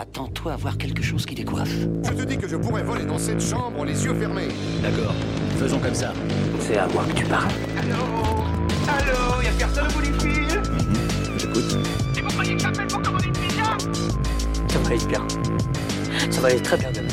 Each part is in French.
Attends-toi à voir quelque chose qui décoiffe. Je te dis que je pourrais voler dans cette chambre les yeux fermés. D'accord, faisons comme ça. C'est à moi que tu parles. Allô Allô Y'a personne au bout du fil J'écoute. Et vous croyez que j'appelle pour commander une pizza Ça va aller bien. Ça va aller très bien demain.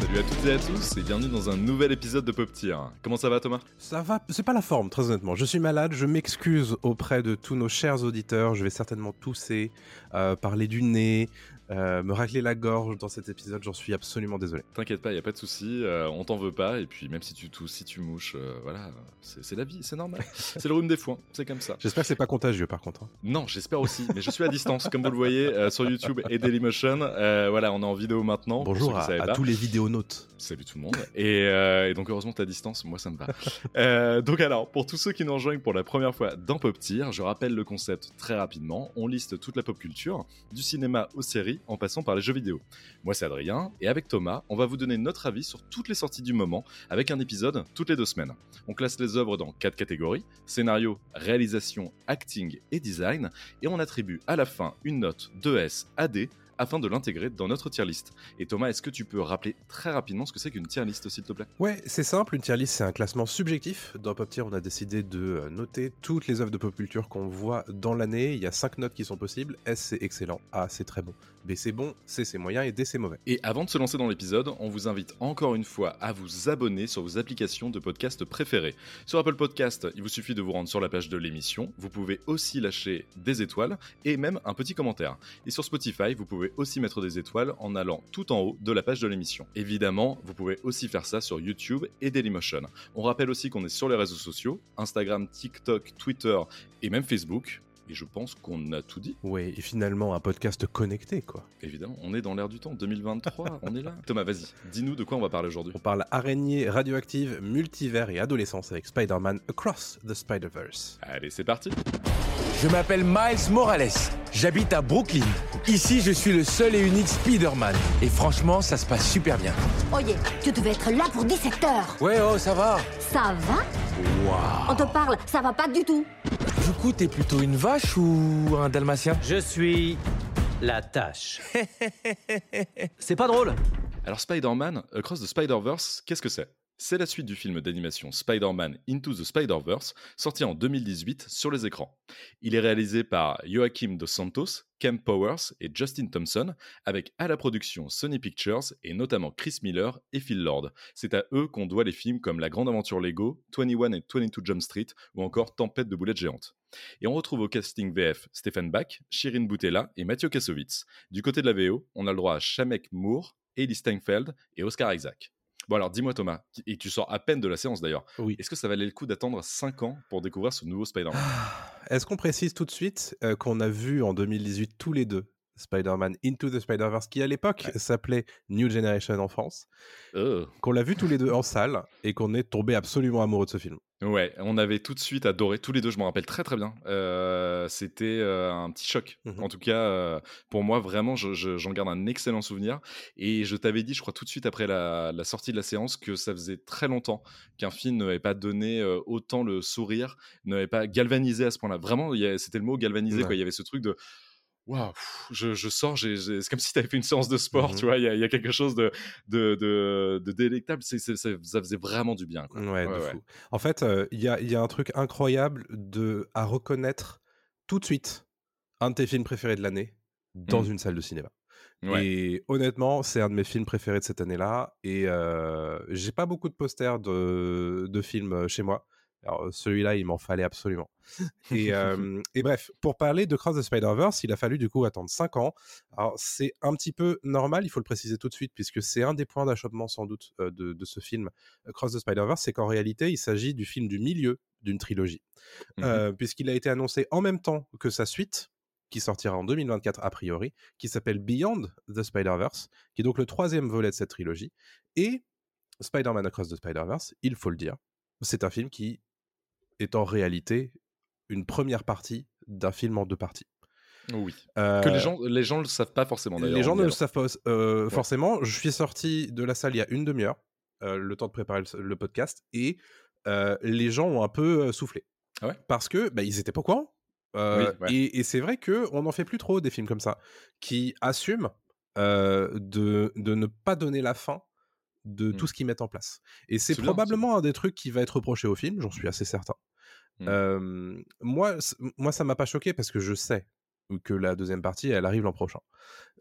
Salut à toutes et à tous et bienvenue dans un nouvel épisode de Pop Tier. Comment ça va Thomas? Ça va, c'est pas la forme, très honnêtement. Je suis malade, je m'excuse auprès de tous nos chers auditeurs. Je vais certainement tousser, euh, parler du nez, euh, me racler la gorge dans cet épisode. J'en suis absolument désolé. T'inquiète pas, y a pas de souci, euh, on t'en veut pas et puis même si tu tousses, si tu mouches, euh, voilà, c'est la vie, c'est normal. c'est le rhume des foins, c'est comme ça. J'espère que c'est pas contagieux par contre. hein. Non, j'espère aussi, mais je suis à distance comme vous le voyez sur YouTube et Dailymotion. Voilà, on est en vidéo maintenant. Bonjour à, tous les vidéonautes. Salut tout le monde. Et, et donc heureusement t'es à distance, moi ça me va. Donc alors, pour tous ceux qui nous rejoignent pour la première fois dans Pop Tier, je rappelle le concept très rapidement. On liste toute la pop culture, du cinéma aux séries, en passant par les jeux vidéo. Moi c'est Adrien, et avec Thomas, on va vous donner notre avis sur toutes les sorties du moment, avec un épisode toutes les deux semaines. On classe les œuvres dans quatre catégories scénario, réalisation, acting et design, et on attribue à la fin une note 2S à D afin de l'intégrer dans notre tier list. Et Thomas, est-ce que tu peux rappeler très rapidement ce que c'est qu'une tier list, s'il te plaît? Ouais, c'est simple, une tier list c'est un classement subjectif. Dans Pop Tier, on a décidé de euh, noter toutes les œuvres de pop culture qu'on voit dans l'année. Il y a cinq notes qui sont possibles. S c'est excellent, A c'est très bon, B c'est bon, c'est moyen et D c'est mauvais. Et avant de se lancer dans l'épisode, on vous invite encore une fois à vous abonner sur vos applications de podcast préférées. Sur Apple Podcast, il vous suffit de vous rendre sur la page de l'émission. Vous pouvez aussi lâcher des étoiles et même un petit commentaire. Et sur Spotify, vous pouvez aussi mettre des étoiles en allant tout en haut de la page de l'émission. Évidemment, vous pouvez aussi faire ça sur YouTube et Dailymotion. On rappelle aussi qu'on est sur les réseaux sociaux, Instagram, TikTok, Twitter et même Facebook. Et je pense qu'on a tout dit. Ouais, et finalement un podcast connecté quoi. Évidemment, on est dans l'air du temps, 2023, on est là. Thomas, vas-y, dis-nous de quoi on va parler aujourd'hui. On parle araignée radioactive, multivers et adolescence avec Spider-Man Across the Spider-Verse. Allez, c'est parti Je m'appelle Miles Morales. J'habite à Brooklyn. Ici, je suis le seul et unique Spider-Man. Et franchement, ça se passe super bien. Oye, tu devais être là pour 17 heures. Ouais, oh, ça va. Ça va? On te parle, ça va pas du tout. Du coup, t'es plutôt une vache ou un dalmatien? Je suis la tâche. C'est pas drôle. Alors Spider-Man, Across the Spider-Verse, qu'est-ce que c'est? C'est la suite du film d'animation Spider-Man Into the Spider-Verse, sorti en 2018 sur les écrans. Il est réalisé par Joachim Dos Santos, Kemp Powers et Justin Thompson, avec à la production Sony Pictures et notamment Chris Miller et Phil Lord. C'est à eux qu'on doit les films comme La Grande Aventure Lego, 21 et 22 Jump Street ou encore Tempête de boulettes géantes. Et on retrouve au casting VF Stéphane Bach, Shirin Boutella et Mathieu Kassovitz. Du côté de la VO, on a le droit à Shamek Moore, Ellie Steinfeld et Oscar Isaac. Bon alors dis-moi Thomas, et tu sors à peine de la séance d'ailleurs, Oui. est-ce que ça valait le coup d'attendre 5 ans pour découvrir ce nouveau Spider-Man? Est-ce qu'on précise tout de suite euh, qu'on a vu en 2018 tous les deux Spider-Man Into the Spider-Verse, qui à l'époque s'appelait New Generation en France, Euh. qu'on l'a vu tous les deux en salle et qu'on est tombé absolument amoureux de ce film. Ouais, on avait tout de suite adoré, tous les deux, je me rappelle très très bien. Euh, C'était euh, un petit choc. Mhm. En tout cas, euh, pour moi, vraiment, je- je- j'en garde un excellent souvenir. Et je t'avais dit, je crois, tout de suite après la, la sortie de la séance, que ça faisait très longtemps qu'un film n'avait pas donné autant le sourire, n'avait pas galvanisé à ce point-là. Vraiment, c'était le mot galvanisé, Ouais. quoi. Il y avait ce truc de. Waouh, je, je sors, c'est comme si tu avais fait une séance de sport, Mhm. tu vois. Il y, a- il y a quelque chose de, de, de, de délectable. C'est- c'est- c'est- ça faisait vraiment du bien. Quoi. Ouais, de Ouais, ouais. fou. En fait, euh, il y, a, y a un truc incroyable de, à reconnaître tout de suite un de tes films préférés de l'année dans Mhm. une salle de cinéma. Et honnêtement, c'est un de mes films préférés de cette année-là. Et euh, j'ai pas beaucoup de posters de, de films euh, chez moi. Alors, celui-là, il m'en fallait absolument. Et, euh, et bref, pour parler de Cross the Spider-Verse, il a fallu du coup attendre 5 ans. Alors, c'est un petit peu normal, il faut le préciser tout de suite, puisque c'est un des points d'achoppement sans doute euh, de, de ce film euh, Cross the Spider-Verse, c'est qu'en réalité, il s'agit du film du milieu d'une trilogie. Euh, puisqu'il a été annoncé en même temps que sa suite, qui sortira en 2024 a priori, qui s'appelle Beyond the Spider-Verse, qui est donc le troisième volet de cette trilogie. Et Spider-Man Across the Spider-Verse, il faut le dire, c'est un film qui est en réalité une première partie d'un film en deux parties. Oui. Euh, Que les gens, les gens le savent pas forcément d'ailleurs. les gens ne le savent pas euh, forcément. Je suis sorti de la salle il y a une demi-heure, euh, le temps de préparer le, le podcast, et euh, les gens ont un peu euh, soufflé. Ah ouais? Parce que bah, ils étaient pas au courant. Euh, Oui, ouais. Et, et c'est vrai que on n'en fait plus trop des films comme ça qui assument euh, de, de ne pas donner la fin de tout Mmh. ce qu'ils mettent en place. Et c'est bien, probablement un des trucs qui va être reproché au film, j'en suis assez certain. Mmh. Euh, moi, moi, ça m'a pas choqué parce que je sais que la deuxième partie, elle arrive l'an prochain.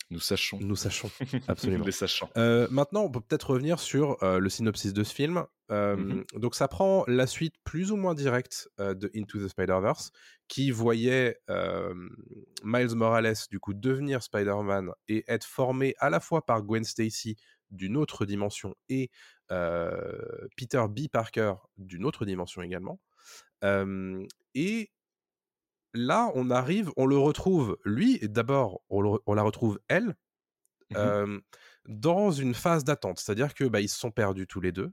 Nous sachons. Nous sachons, absolument. Les sachants. Euh, maintenant, on peut peut-être revenir sur euh, le synopsis de ce film. Mhm. Donc, ça prend la suite plus ou moins directe euh, de Into the Spider-Verse, qui voyait Miles Morales du coup devenir Spider-Man et être formé à la fois par Gwen Stacy d'une autre dimension et Peter B. Parker d'une autre dimension également. Et là, on arrive, on le retrouve lui. et D'abord, on, la retrouve elle euh, dans une phase d'attente. C'est-à-dire que bah, ils se sont perdus tous les deux.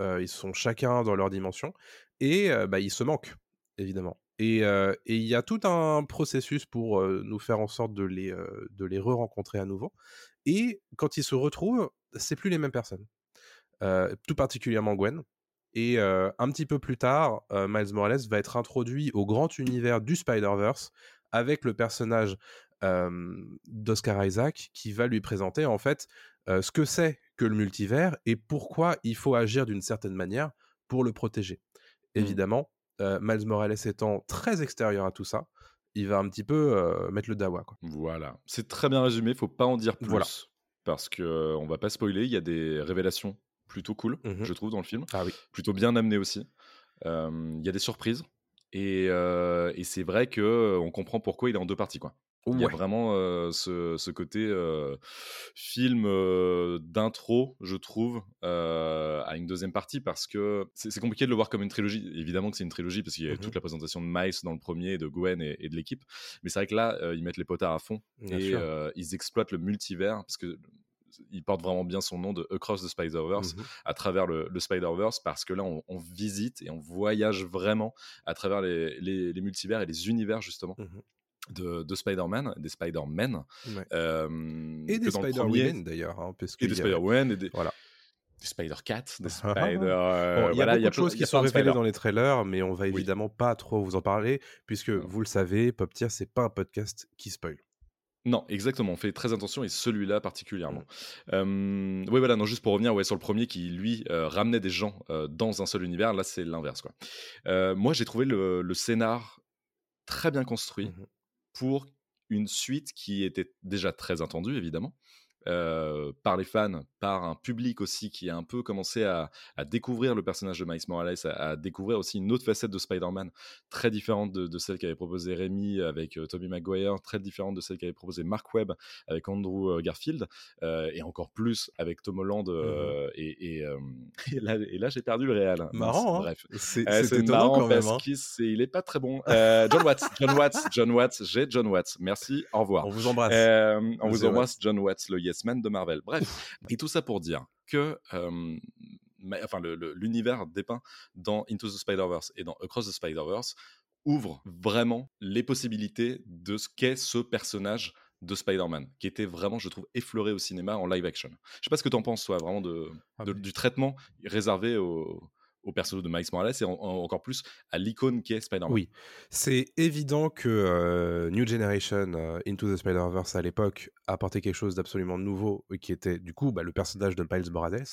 euh, ils sont chacun dans leur dimension et euh, bah, ils se manquent évidemment. Et il y a tout un processus pour nous faire en sorte de les de les re-rencontrer à nouveau. Et quand ils se retrouvent, c'est plus les mêmes personnes. Euh, tout particulièrement Gwen. Et euh, un petit peu plus tard, euh, Miles Morales va être introduit au grand univers du Spider-Verse avec le personnage d'Oscar Isaac qui va lui présenter en fait ce que c'est que le multivers et pourquoi il faut agir d'une certaine manière pour le protéger. Évidemment, euh, Miles Morales étant très extérieur à tout ça, il va un petit peu mettre le dawa. Quoi. Voilà. C'est très bien résumé, faut pas en dire plus. Voilà. Parce que euh, on va pas spoiler, il y a des révélations plutôt cool, Mhm. je trouve, dans le film. Ah oui. Plutôt bien amenées aussi. Euh, Il y a des surprises. Et, euh, et c'est vrai que euh, on comprend pourquoi il est en deux parties. Quoi. Il y a vraiment euh, ce, ce côté euh, film euh, d'intro, je trouve, à une deuxième partie parce que c'est compliqué de le voir comme une trilogie. Évidemment que c'est une trilogie parce qu'il y a Mhm. toute la présentation de Miles dans le premier, de Gwen et, et de l'équipe. Mais c'est vrai que là, ils mettent les potards à fond Bien et ils exploitent le multivers parce que il porte vraiment bien son nom de Across the Spider-Verse Mhm. à travers le, le Spider-Verse parce que là on, on visite et on voyage vraiment à travers les, les- les multivers et les univers justement Mhm. De, de Spider-Man, des Spider-Men. Ouais. euh, Et des Spider-Women d'ailleurs. hein, et des a- et des, Voilà. des Spider-Cat, des. Spider. Bon, euh, il y a voilà, beaucoup de choses qui sont révélées dans les trailers, mais on va Oui. évidemment pas trop vous en parler, puisque Non. vous le savez, Pop Tier, c'est pas un podcast qui spoil. Non, exactement. On fait très attention et celui-là particulièrement. Mm. Euh, oui, voilà. Non, juste pour revenir ouais, sur le premier qui lui euh, ramenait des gens euh, dans un seul univers. Là, c'est l'inverse. quoi. Euh, moi, j'ai trouvé le, le scénar très bien construit Mhm. Pour une suite qui était déjà très attendue, évidemment. Euh, par les fans, par un public aussi qui a un peu commencé à, à découvrir le personnage de Miles Morales, à, à découvrir aussi une autre facette de Spider-Man très différente de, de celle qu'avait proposé Rémi avec euh, Tobey Maguire, très différente de celle qu'avait proposé Mark Webb avec Andrew euh, Garfield, euh, et encore plus avec Tom Holland. euh, et, et, et là, et là j'ai perdu le réel. Marrant, hein Bref. C'est c'est marrant quand même. parce hein. qu'il c'est- il est pas très bon. John Watts, John Watts, John Watts, j'ai John Watts. Merci, au revoir. On vous embrasse. On vous embrasse, John Watts, le Yes de Marvel. Bref, et tout ça pour dire que euh, enfin, l'univers dépeint dans Into the Spider-Verse et dans Across the Spider-Verse ouvre vraiment les possibilités de ce qu'est ce personnage de Spider-Man, qui était vraiment, je trouve, effleuré au cinéma en live action. Je sais pas ce que tu en penses, toi, vraiment de, Ah, de- du traitement réservé au, au perso de Miles Morales et en- en- encore plus à l'icône qui est Spider-Man. Oui, c'est évident que euh, New Generation, euh, Into the Spider-Verse à l'époque, apportait quelque chose d'absolument nouveau, qui était du coup bah, le personnage de Miles Morales,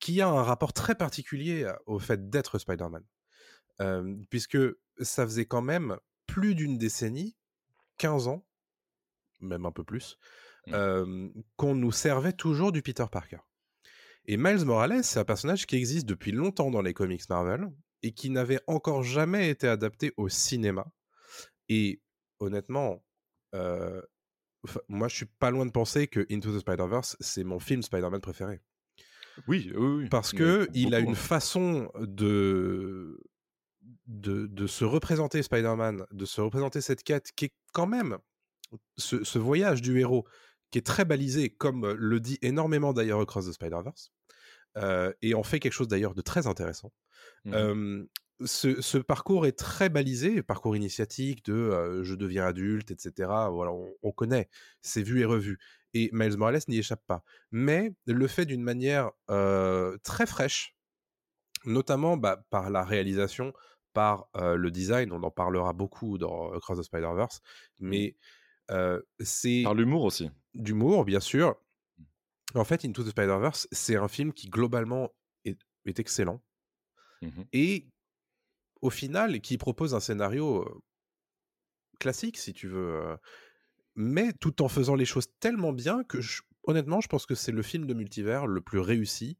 qui a un rapport très particulier euh, au fait d'être Spider-Man. Euh, puisque ça faisait quand même plus d'une décennie, 15 ans, même un peu plus, Mm. euh, qu'on nous servait toujours du Peter Parker. Et Miles Morales, c'est un personnage qui existe depuis longtemps dans les comics Marvel et qui n'avait encore jamais été adapté au cinéma. Et honnêtement, euh, moi je suis pas loin de penser que Into the Spider-Verse, c'est mon film Spider-Man préféré. Oui, oui, oui. Parce que il a une hein. façon de, de, de se représenter Spider-Man, de se représenter cette quête qui est quand même ce, ce voyage du héros qui est très balisé, comme euh, le dit énormément d'ailleurs Across the Spider-Verse, et en fait quelque chose d'ailleurs de très intéressant. Euh, ce, ce parcours est très balisé, parcours initiatique de euh, je deviens adulte, etc. Voilà, on, on connaît, c'est vu et revu. Et Miles Morales n'y échappe pas. Mais le fait d'une manière euh, très fraîche, notamment bah, par la réalisation, par euh, le design, on en parlera beaucoup dans Across the Spider-Verse, mais Euh, c'est Par l'humour aussi. d'humour, bien sûr. En fait, Into the Spider-Verse, c'est un film qui globalement est, est excellent Mhm. et au final qui propose un scénario classique, si tu veux, mais tout en faisant les choses tellement bien que je- honnêtement, je pense que c'est le film de multivers le plus réussi.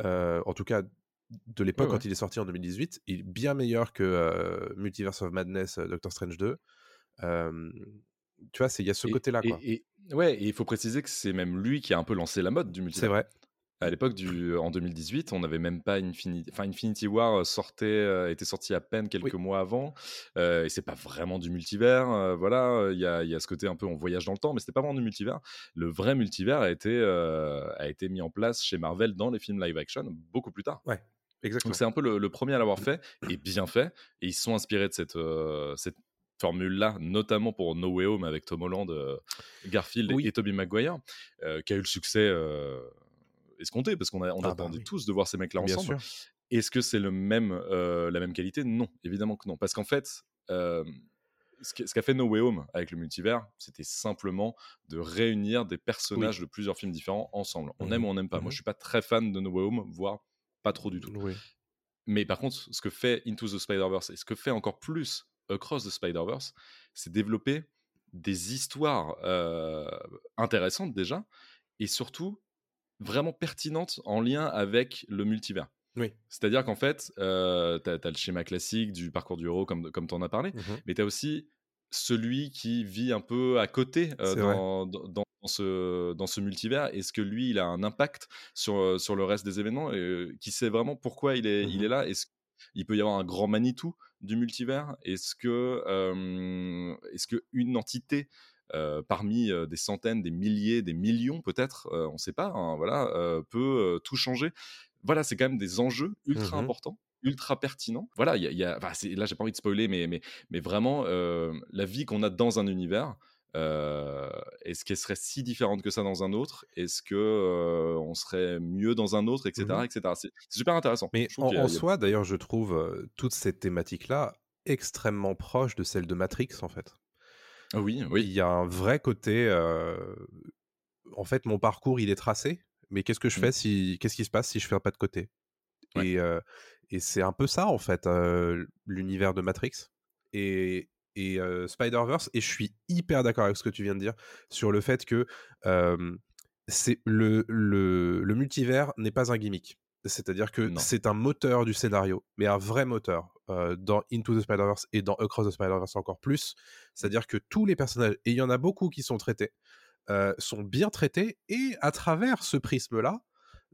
euh, en tout cas, de l'époque Ouais, quand il est sorti en 2018, il est bien meilleur que euh, Multiverse of Madness, Doctor Strange 2. Euh, tu vois, il y a ce côté-là, et- quoi. Et, ouais, et il faut préciser que c'est même lui qui a un peu lancé la mode du multivers. C'est vrai. À l'époque du, en 2018, on n'avait même pas Infinity, enfin Infinity War sortait, euh, était sorti à peine quelques Oui. mois avant, euh, et c'est pas vraiment du multivers. euh, voilà, il y y a ce côté un peu on voyage dans le temps, mais c'était pas vraiment du multivers. Le vrai multivers a été, euh, a été mis en place chez Marvel dans les films live action beaucoup plus tard. Exactement. Donc c'est un peu le, le premier à l'avoir fait et bien fait. Et ils sont inspirés de cette, euh, cette formule-là, notamment pour No Way Home avec Tom Holland, euh, Garfield Oui. et Tobey Maguire, euh, qui a eu le succès euh, escompté parce qu'on a- on Ah bah attendait oui. tous de voir ces mecs-là ensemble. Est-ce que c'est le même, la même qualité? Non, évidemment que non. Parce qu'en fait, ce qu'a fait No Way Home avec le multivers, c'était simplement de réunir des personnages de plusieurs films différents ensemble. On aime Mhm. ou on n'aime pas. Moi, je suis pas très fan de No Way Home, voire pas trop du tout. Mais par contre, ce que fait Into the Spider-Verse et ce que fait encore plus Across the Spider-Verse, c'est développer des histoires euh, intéressantes déjà et surtout vraiment pertinentes en lien avec le multivers. Oui. C'est-à-dire qu'en fait, euh, tu as, le schéma classique du parcours du héros, comme, comme tu en as parlé, Mhm. mais tu as aussi celui qui vit un peu à côté euh, dans, dans, dans ce, dans ce multivers. Est-ce que lui, il a un impact sur, euh, sur le reste des événements? Et, Qui sait vraiment pourquoi il est, il Mhm. est là? Est-ce qu'il peut y avoir un grand Manitou? Du multivers? Est-ce que, euh, est-ce que une entité euh, parmi des centaines, des milliers, des millions peut-être, euh, on ne sait pas, hein, voilà, peut tout changer? Voilà, c'est quand même des enjeux ultra Mhm. importants, ultra pertinents. Voilà, il y a, il y a- enfin, c'est- là j'ai pas envie de spoiler, mais, mais, mais vraiment euh, la vie qu'on a dans un univers. Euh, Est-ce qu'elle serait si différente que ça dans un autre? Est-ce que euh, on serait mieux dans un autre, etc., Mhm. etc. C'est super intéressant. Mais en, a- a- soi, d'ailleurs, je trouve euh, toute cette thématique-là extrêmement proche de celle de Matrix, en fait. Ah oui, Il oui, y a un vrai côté. En fait, mon parcours, il est tracé, mais qu'est-ce que je Mm. fais si. Qu'est-ce qui se passe si je fais un pas de côté? Ouais. Et, et c'est un peu ça, en fait, l'univers de Matrix. Et, et euh, Spider-Verse, et je suis hyper d'accord avec ce que tu viens de dire sur le fait que euh, c'est le, le, le multivers n'est pas un gimmick. C'est-à-dire que c'est un moteur du scénario, mais un vrai moteur. euh, dans Into the Spider-Verse et dans Across the Spider-Verse encore plus. C'est-à-dire que tous les personnages, et il y en a beaucoup qui sont traités, sont bien traités, et à travers ce prisme-là,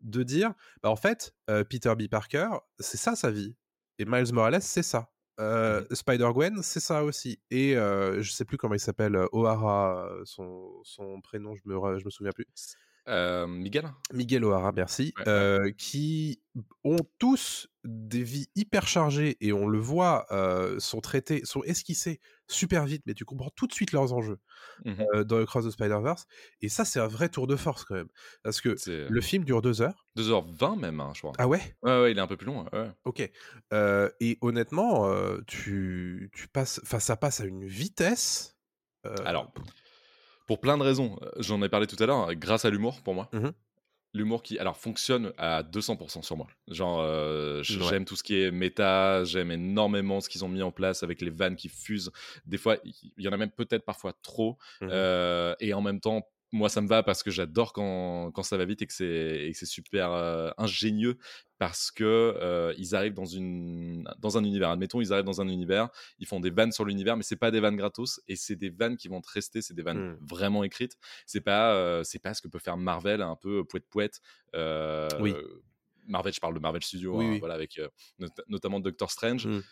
de dire, bah, en fait, Peter B. Parker, c'est ça sa vie. Et Miles Morales, c'est ça. Euh, Spider-Gwen, c'est ça aussi. Et euh, je sais plus comment il s'appelle, O'Hara, son, son prénom, je me, je me souviens plus. Euh, Miguel? Miguel O'Hara, merci, Ouais, euh, qui ont tous des vies hyper chargées et on le voit, euh, sont traités, sont esquissés super vite, mais tu comprends tout de suite leurs enjeux euh, dans Across the Spider-Verse. Et ça, c'est un vrai tour de force quand même. Parce que le film dure deux heures. 2h20 même, hein, je crois. Ah ouais? Ouais, ouais, il est un peu plus long. ouais. Ok. Et honnêtement, tu, tu passes, ça passe à une vitesse. Alors, pour plein de raisons, euh, j'en ai parlé tout à l'heure, grâce à l'humour pour moi. Mhm. L'humour qui, alors, fonctionne à 200% sur moi. Genre, euh, Ouais. j'aime tout ce qui est méta, j'aime énormément ce qu'ils ont mis en place avec les vannes qui fusent. Des fois, il il y en a même peut-être parfois trop. Mhm. Euh, et en même temps, moi, ça me va parce que j'adore quand, quand ça va vite et que c'est et que c'est super euh, ingénieux parce que euh, ils arrivent dans une dans un univers. Admettons, ils arrivent dans un univers, ils font des vannes sur l'univers, mais c'est pas des vannes gratos et c'est des vannes qui vont te rester. C'est des vannes Mm. vraiment écrites. C'est pas euh, c'est pas ce que peut faire Marvel, un peu poète poète. Oui. Marvel, je parle de Marvel Studios, Oui, hein, oui. voilà, avec not- notamment Doctor Strange. Mm.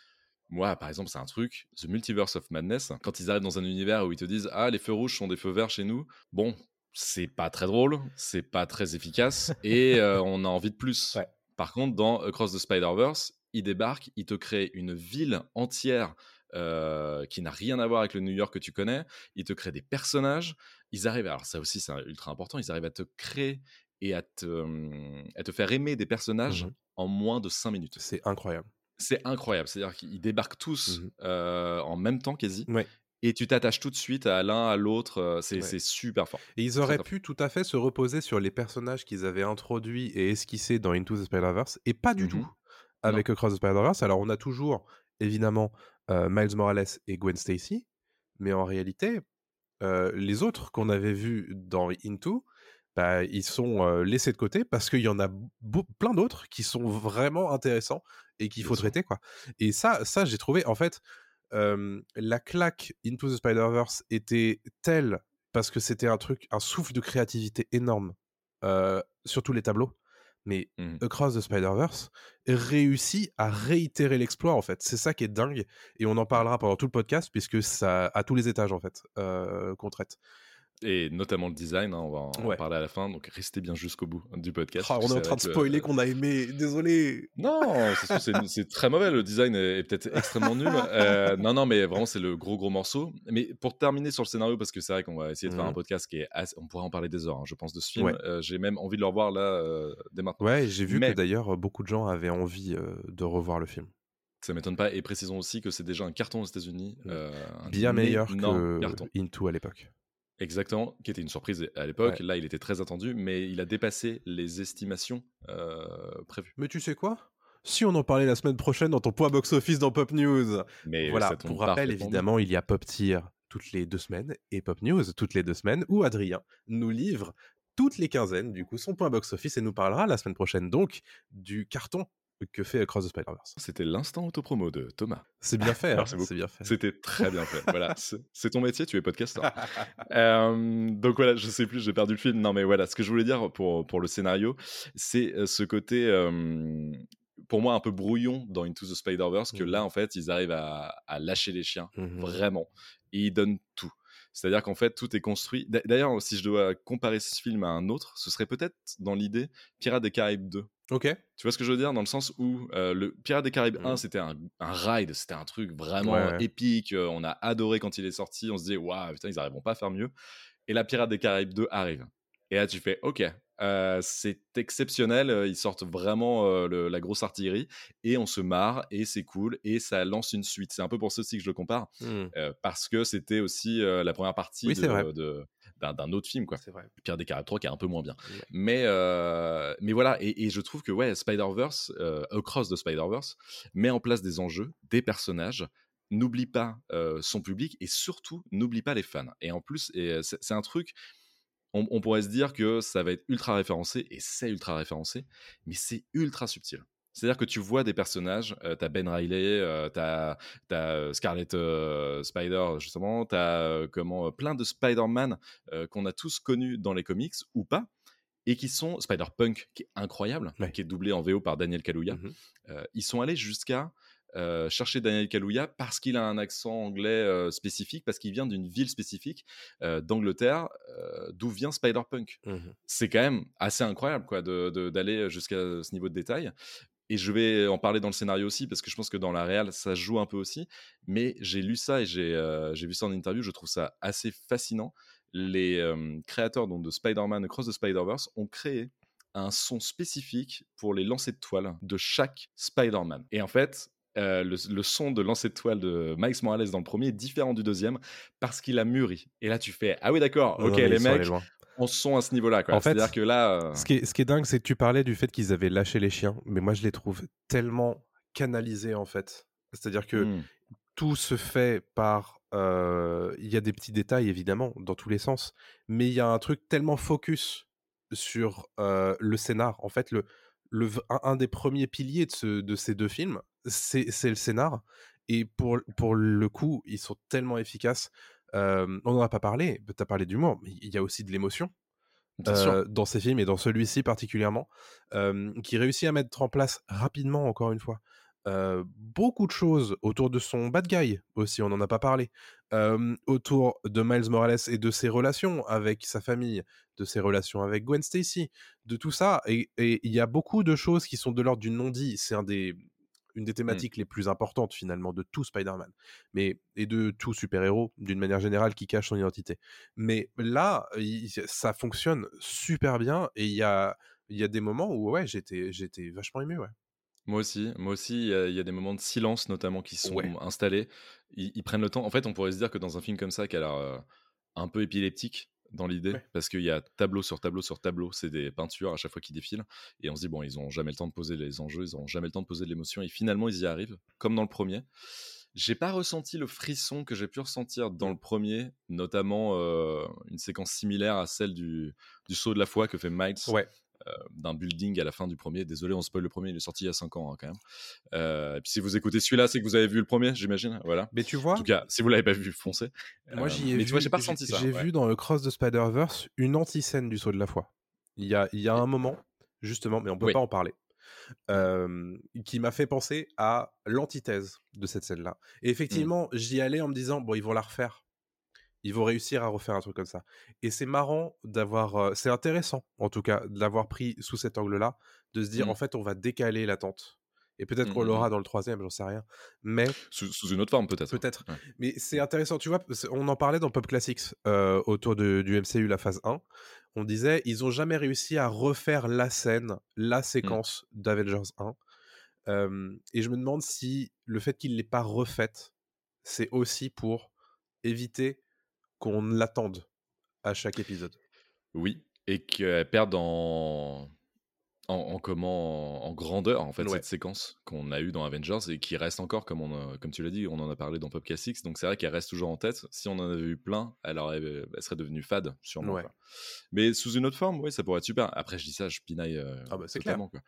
Moi, par exemple, c'est un truc, The Multiverse of Madness, quand ils arrivent dans un univers où ils te disent Ah, les feux rouges sont des feux verts chez nous, bon, c'est pas très drôle, c'est pas très efficace, et euh, on a envie de plus. Ouais. Par contre, dans Across the Spider-Verse, ils débarquent, ils te créent une ville entière euh, qui n'a rien à voir avec le New York que tu connais, ils te créent des personnages, ils arrivent, alors ça aussi c'est ultra important, ils arrivent à te créer et à te, hum, à te faire aimer des personnages Mhm. en moins de 5 minutes. C'est incroyable. C'est incroyable. C'est-à-dire qu'ils débarquent tous Mhm. euh, en même temps quasi. Ouais. Et tu t'attaches tout de suite à l'un, à l'autre. euh, C'est Ouais. super fort. Et ils auraient pu tout à fait se reposer sur les personnages qu'ils avaient introduits et esquissés dans Into the Spider-Verse, et pas du Mhm. tout avec Across the Spider-Verse. Alors, on a toujours, évidemment, euh, Miles Morales et Gwen Stacy, mais en réalité, euh, les autres qu'on avait vus dans Into, bah, ils sont euh, laissés de côté parce qu'il y en a plein d'autres qui sont vraiment intéressants et qu'il faut traiter, quoi. Et ça, ça j'ai trouvé, en fait, euh, la claque Into the Spider-Verse était telle parce que c'était un truc, un souffle de créativité énorme euh, sur tous les tableaux. Mais Mhm. Across the Spider-Verse réussit à réitérer l'exploit, en fait. C'est ça qui est dingue. Et on en parlera pendant tout le podcast, puisque ça à tous les étages, en fait, euh, qu'on traite. Et notamment le design, hein, on va en Ouais. parler à la fin, donc restez bien jusqu'au bout du podcast. Ah, on est en train de spoiler le- qu'on a aimé. Désolé. Non, c'est très mauvais. Le design est, est peut-être extrêmement nul. Euh, non, non, mais vraiment, c'est le gros, gros morceau. Mais pour terminer sur le scénario, parce que c'est vrai qu'on va essayer de faire un podcast qui est. assez- On pourra en parler des heures, hein, je pense, de ce film. Ouais. Euh, J'ai même envie de le revoir là, euh, dès maintenant. Ouais, j'ai vu Mais- que d'ailleurs, beaucoup de gens avaient envie euh, de revoir le film. Ça m'étonne pas. Et précisons aussi que c'est déjà un carton aux États-Unis. Mm. euh, un Bien meilleur que carton. Into à l'époque. Exactement, qui était une surprise à l'époque. Ouais. Là, il était très attendu, mais il a dépassé les estimations euh, prévues. Mais tu sais quoi? Si on en parlait la semaine prochaine dans ton point box-office dans Pop News. Mais voilà, pour rappel, évidemment, il y a Pop Tier toutes les deux semaines et Pop News toutes les deux semaines où Adrien nous livre toutes les quinzaines, du coup, son point box-office et nous parlera la semaine prochaine donc du carton que fait Across the Spider-Verse. C'était l'instant autopromo de Thomas. C'est bien fait, hein, c'est bien fait. C'était très bien fait. voilà, c'est ton métier, tu es podcasteur. Euh, donc voilà, je sais plus, j'ai perdu le film. Non, mais voilà, ce que je voulais dire pour, pour le scénario, c'est euh, ce côté, euh, pour moi, un peu brouillon dans Into the Spider-Verse, que Mhm. là, en fait, ils arrivent à, à lâcher les chiens, Mhm. vraiment. Et ils donnent tout. C'est-à-dire qu'en fait, tout est construit. D'a- D'ailleurs, si je dois comparer ce film à un autre, ce serait peut-être dans l'idée Pirates des Caraïbes 2. Ok. Tu vois ce que je veux dire? Dans le sens où euh, le Pirates des Caraïbes Mhm. 1, c'était un, un ride, c'était un truc vraiment Ouais, ouais. épique. euh, on a adoré quand il est sorti. On se disait, waouh, putain, ils n'arriveront pas à faire mieux. Et la Pirates des Caraïbes 2 arrive. Et là, tu fais, ok, euh, c'est exceptionnel. Ils sortent vraiment le- la grosse artillerie et on se marre et c'est cool et ça lance une suite. C'est un peu pour ça aussi que je le compare euh, parce que c'était aussi la première partie Oui, de- c'est vrai. de- d'un autre film, quoi. C'est vrai. Pirates des Caraïbes 3 qui est un peu moins bien. Ouais. Mais, euh, mais voilà, et, et je trouve que ouais, Spider-Verse, euh, Across the Spider-Verse, met en place des enjeux, des personnages, n'oublie pas euh, son public et surtout n'oublie pas les fans. Et en plus, euh, c'est c'est un truc, on, on pourrait se dire que ça va être ultra référencé, et c'est ultra référencé, mais c'est ultra subtil. C'est-à-dire que tu vois des personnages, euh, t'as Ben Riley, euh, t'as t'as, euh, Scarlet euh, Spider justement, t'as euh, comment plein de Spider-Man qu'on a tous connus dans les comics ou pas, et qui sont Spider-Punk qui est incroyable, Ouais. qui est doublé en VO par Daniel Kaluuya. Euh, ils sont allés jusqu'à euh, chercher Daniel Kaluuya parce qu'il a un accent anglais euh, spécifique, parce qu'il vient d'une ville spécifique euh, d'Angleterre, d'où vient Spider-Punk Mhm. c'est quand même assez incroyable quoi de- de- d'aller jusqu'à ce niveau de détail. Et je vais en parler dans le scénario aussi, parce que je pense que dans la réal, ça joue un peu aussi. Mais j'ai lu ça et j'ai euh, vu ça en interview, je trouve ça assez fascinant. Les euh, créateurs donc, de Spider-Man Across the Spider-Verse ont créé un son spécifique pour les lancers de toile de chaque Spider-Man. Et en fait, euh, le, le son de lancer de toile de Miles Morales dans le premier est différent du deuxième parce qu'il a mûri. Et là, tu fais Ah oui, d'accord, ok, non, les mecs, se sent à ce niveau-là. En fait, C'est-à-dire que là. euh, Ce qui, est, ce qui est dingue, c'est que tu parlais du fait qu'ils avaient lâché les chiens, mais moi je les trouve tellement canalisés en fait. C'est-à-dire que hmm, tout se fait par. euh, Il y a des petits détails évidemment dans tous les sens, mais il y a un truc tellement focus sur euh, le scénar. En fait, le, le, un, un des premiers piliers de, ce- de ces deux films, c'est c'est le scénar. Et pour, pour le coup, ils sont tellement efficaces. On n'en a pas parlé, tu as parlé d'humour, mais il y a aussi de l'émotion euh, dans ces films et dans celui-ci particulièrement, euh, qui réussit à mettre en place rapidement, encore une fois, euh, beaucoup de choses autour de son bad guy aussi, on n'en a pas parlé, autour de Miles Morales et de ses relations avec sa famille, de ses relations avec Gwen Stacy, de tout ça. Et et il y a beaucoup de choses qui sont de l'ordre du non-dit. C'est un des une des thématiques les plus importantes finalement de tout Spider-Man, mais et de tout super-héros d'une manière générale qui cache son identité. Mais là, il- ça fonctionne super bien et il y a, il y a des moments où ouais, j'étais, j'étais vachement ému. Ouais. Moi aussi, moi aussi, il y, a- il y a des moments de silence notamment qui sont Ouais. installés. Ils, ils prennent le temps. En fait, on pourrait se dire que dans un film comme ça, qui a l'air euh, un peu épileptique dans l'idée, Ouais. parce qu'il y a tableau sur tableau sur tableau, c'est des peintures à chaque fois qui défilent, et on se dit bon, ils ont jamais le temps de poser les enjeux, ils ont jamais le temps de poser de l'émotion, et finalement ils y arrivent, comme dans le premier. J'ai pas ressenti le frisson que j'ai pu ressentir dans le premier, notamment euh, une séquence similaire à celle du, du saut de la foi que fait Miles Ouais. Euh, d'un building à la fin du premier. Désolé, on spoil le premier, il est sorti il y a 5 ans hein, quand même. Euh, et puis si vous écoutez celui-là, c'est que vous avez vu le premier, j'imagine. Voilà. Mais tu vois, En tout cas, si vous l'avez pas vu, foncez. moi Euh, j'y ai mais vu. tu vois, j'ai pas ressenti ça. J'ai ouais. vu dans le Cross de Spider-Verse une anti-scène du saut de la foi. Il y a, il y a un moment, justement, mais on peut Oui. pas en parler, euh, qui m'a fait penser à l'antithèse de cette scène-là. Et effectivement, j'y allais en me disant, bon, ils vont la refaire. Ils vont réussir à refaire un truc comme ça. Et c'est marrant d'avoir. euh, c'est intéressant, en tout cas, de l'avoir pris sous cet angle-là, de se dire, en fait, on va décaler l'attente. Et peut-être qu'on Mm, mm, l'aura dans le troisième, j'en sais rien. Mais Sous, sous une autre forme, peut-être. Peut-être. Ouais. Mais c'est intéressant, tu vois, on en parlait dans Pop Classics euh, autour de- du MCU, la phase 1. On disait, ils ont jamais réussi à refaire la scène, la séquence d'Avengers 1. Euh, et je me demande si le fait qu'ils ne l'aient pas refaite, c'est aussi pour éviter qu'on l'attende à chaque épisode. Oui, et qu'elle perde en... En, en comment en grandeur en fait Ouais. cette séquence qu'on a eue dans Avengers et qui reste encore comme on a- comme tu l'as dit on en a parlé dans Pop Classics donc c'est vrai qu'elle reste toujours en tête si on en avait eu plein elle, aurait, elle serait devenue fade sûrement Ouais. quoi. mais sous une autre forme oui ça pourrait être super après je dis ça je pinaille euh, Ah bah, quoi.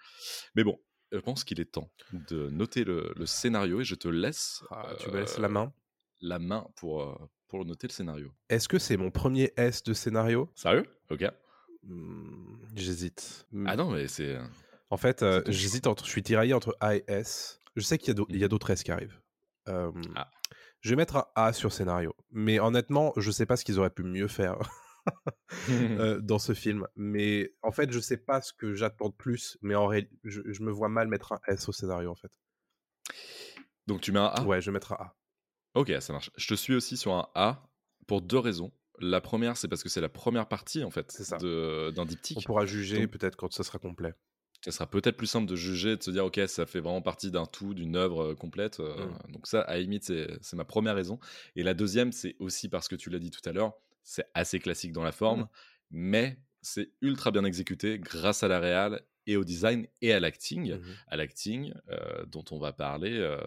mais bon je pense qu'il est temps de noter le, le scénario et je te laisse Ah, tu me laisses la euh, main. la main pour euh, pour noter le scénario Est-ce que c'est mon premier S de scénario? Sérieux? Ok Hmm, J'hésite. ah non mais c'est En fait, euh, j'hésite entre, je suis tiraillé entre A et S. Je sais qu'il y a y a d'autres S qui arrivent. Euh, Ah. Je vais mettre un A sur scénario. Mais honnêtement, je sais pas ce qu'ils auraient pu mieux faire euh, dans ce film. Mais en fait, je sais pas ce que j'attends de plus. Mais en réalité, je, je me vois mal mettre un S au scénario, en fait. donc tu mets un A? Ouais, je vais mettre un A. Ok, ça marche. Je te suis aussi sur un A pour deux raisons. La première, c'est parce que c'est la première partie en fait d'un On diptyque. pourra juger peut-être quand ça sera complet. Ça sera peut-être plus simple de juger, de se dire ok, ça fait vraiment partie d'un tout, d'une œuvre euh, complète. euh, Mm. Donc ça, à la limite, c'est c'est ma première raison. Et la deuxième, c'est aussi parce que tu l'as dit tout à l'heure, c'est assez classique dans la forme, Mm. mais c'est ultra bien exécuté grâce à la réal et au design et à l'acting, Mhm. à l'acting euh, dont on va parler euh,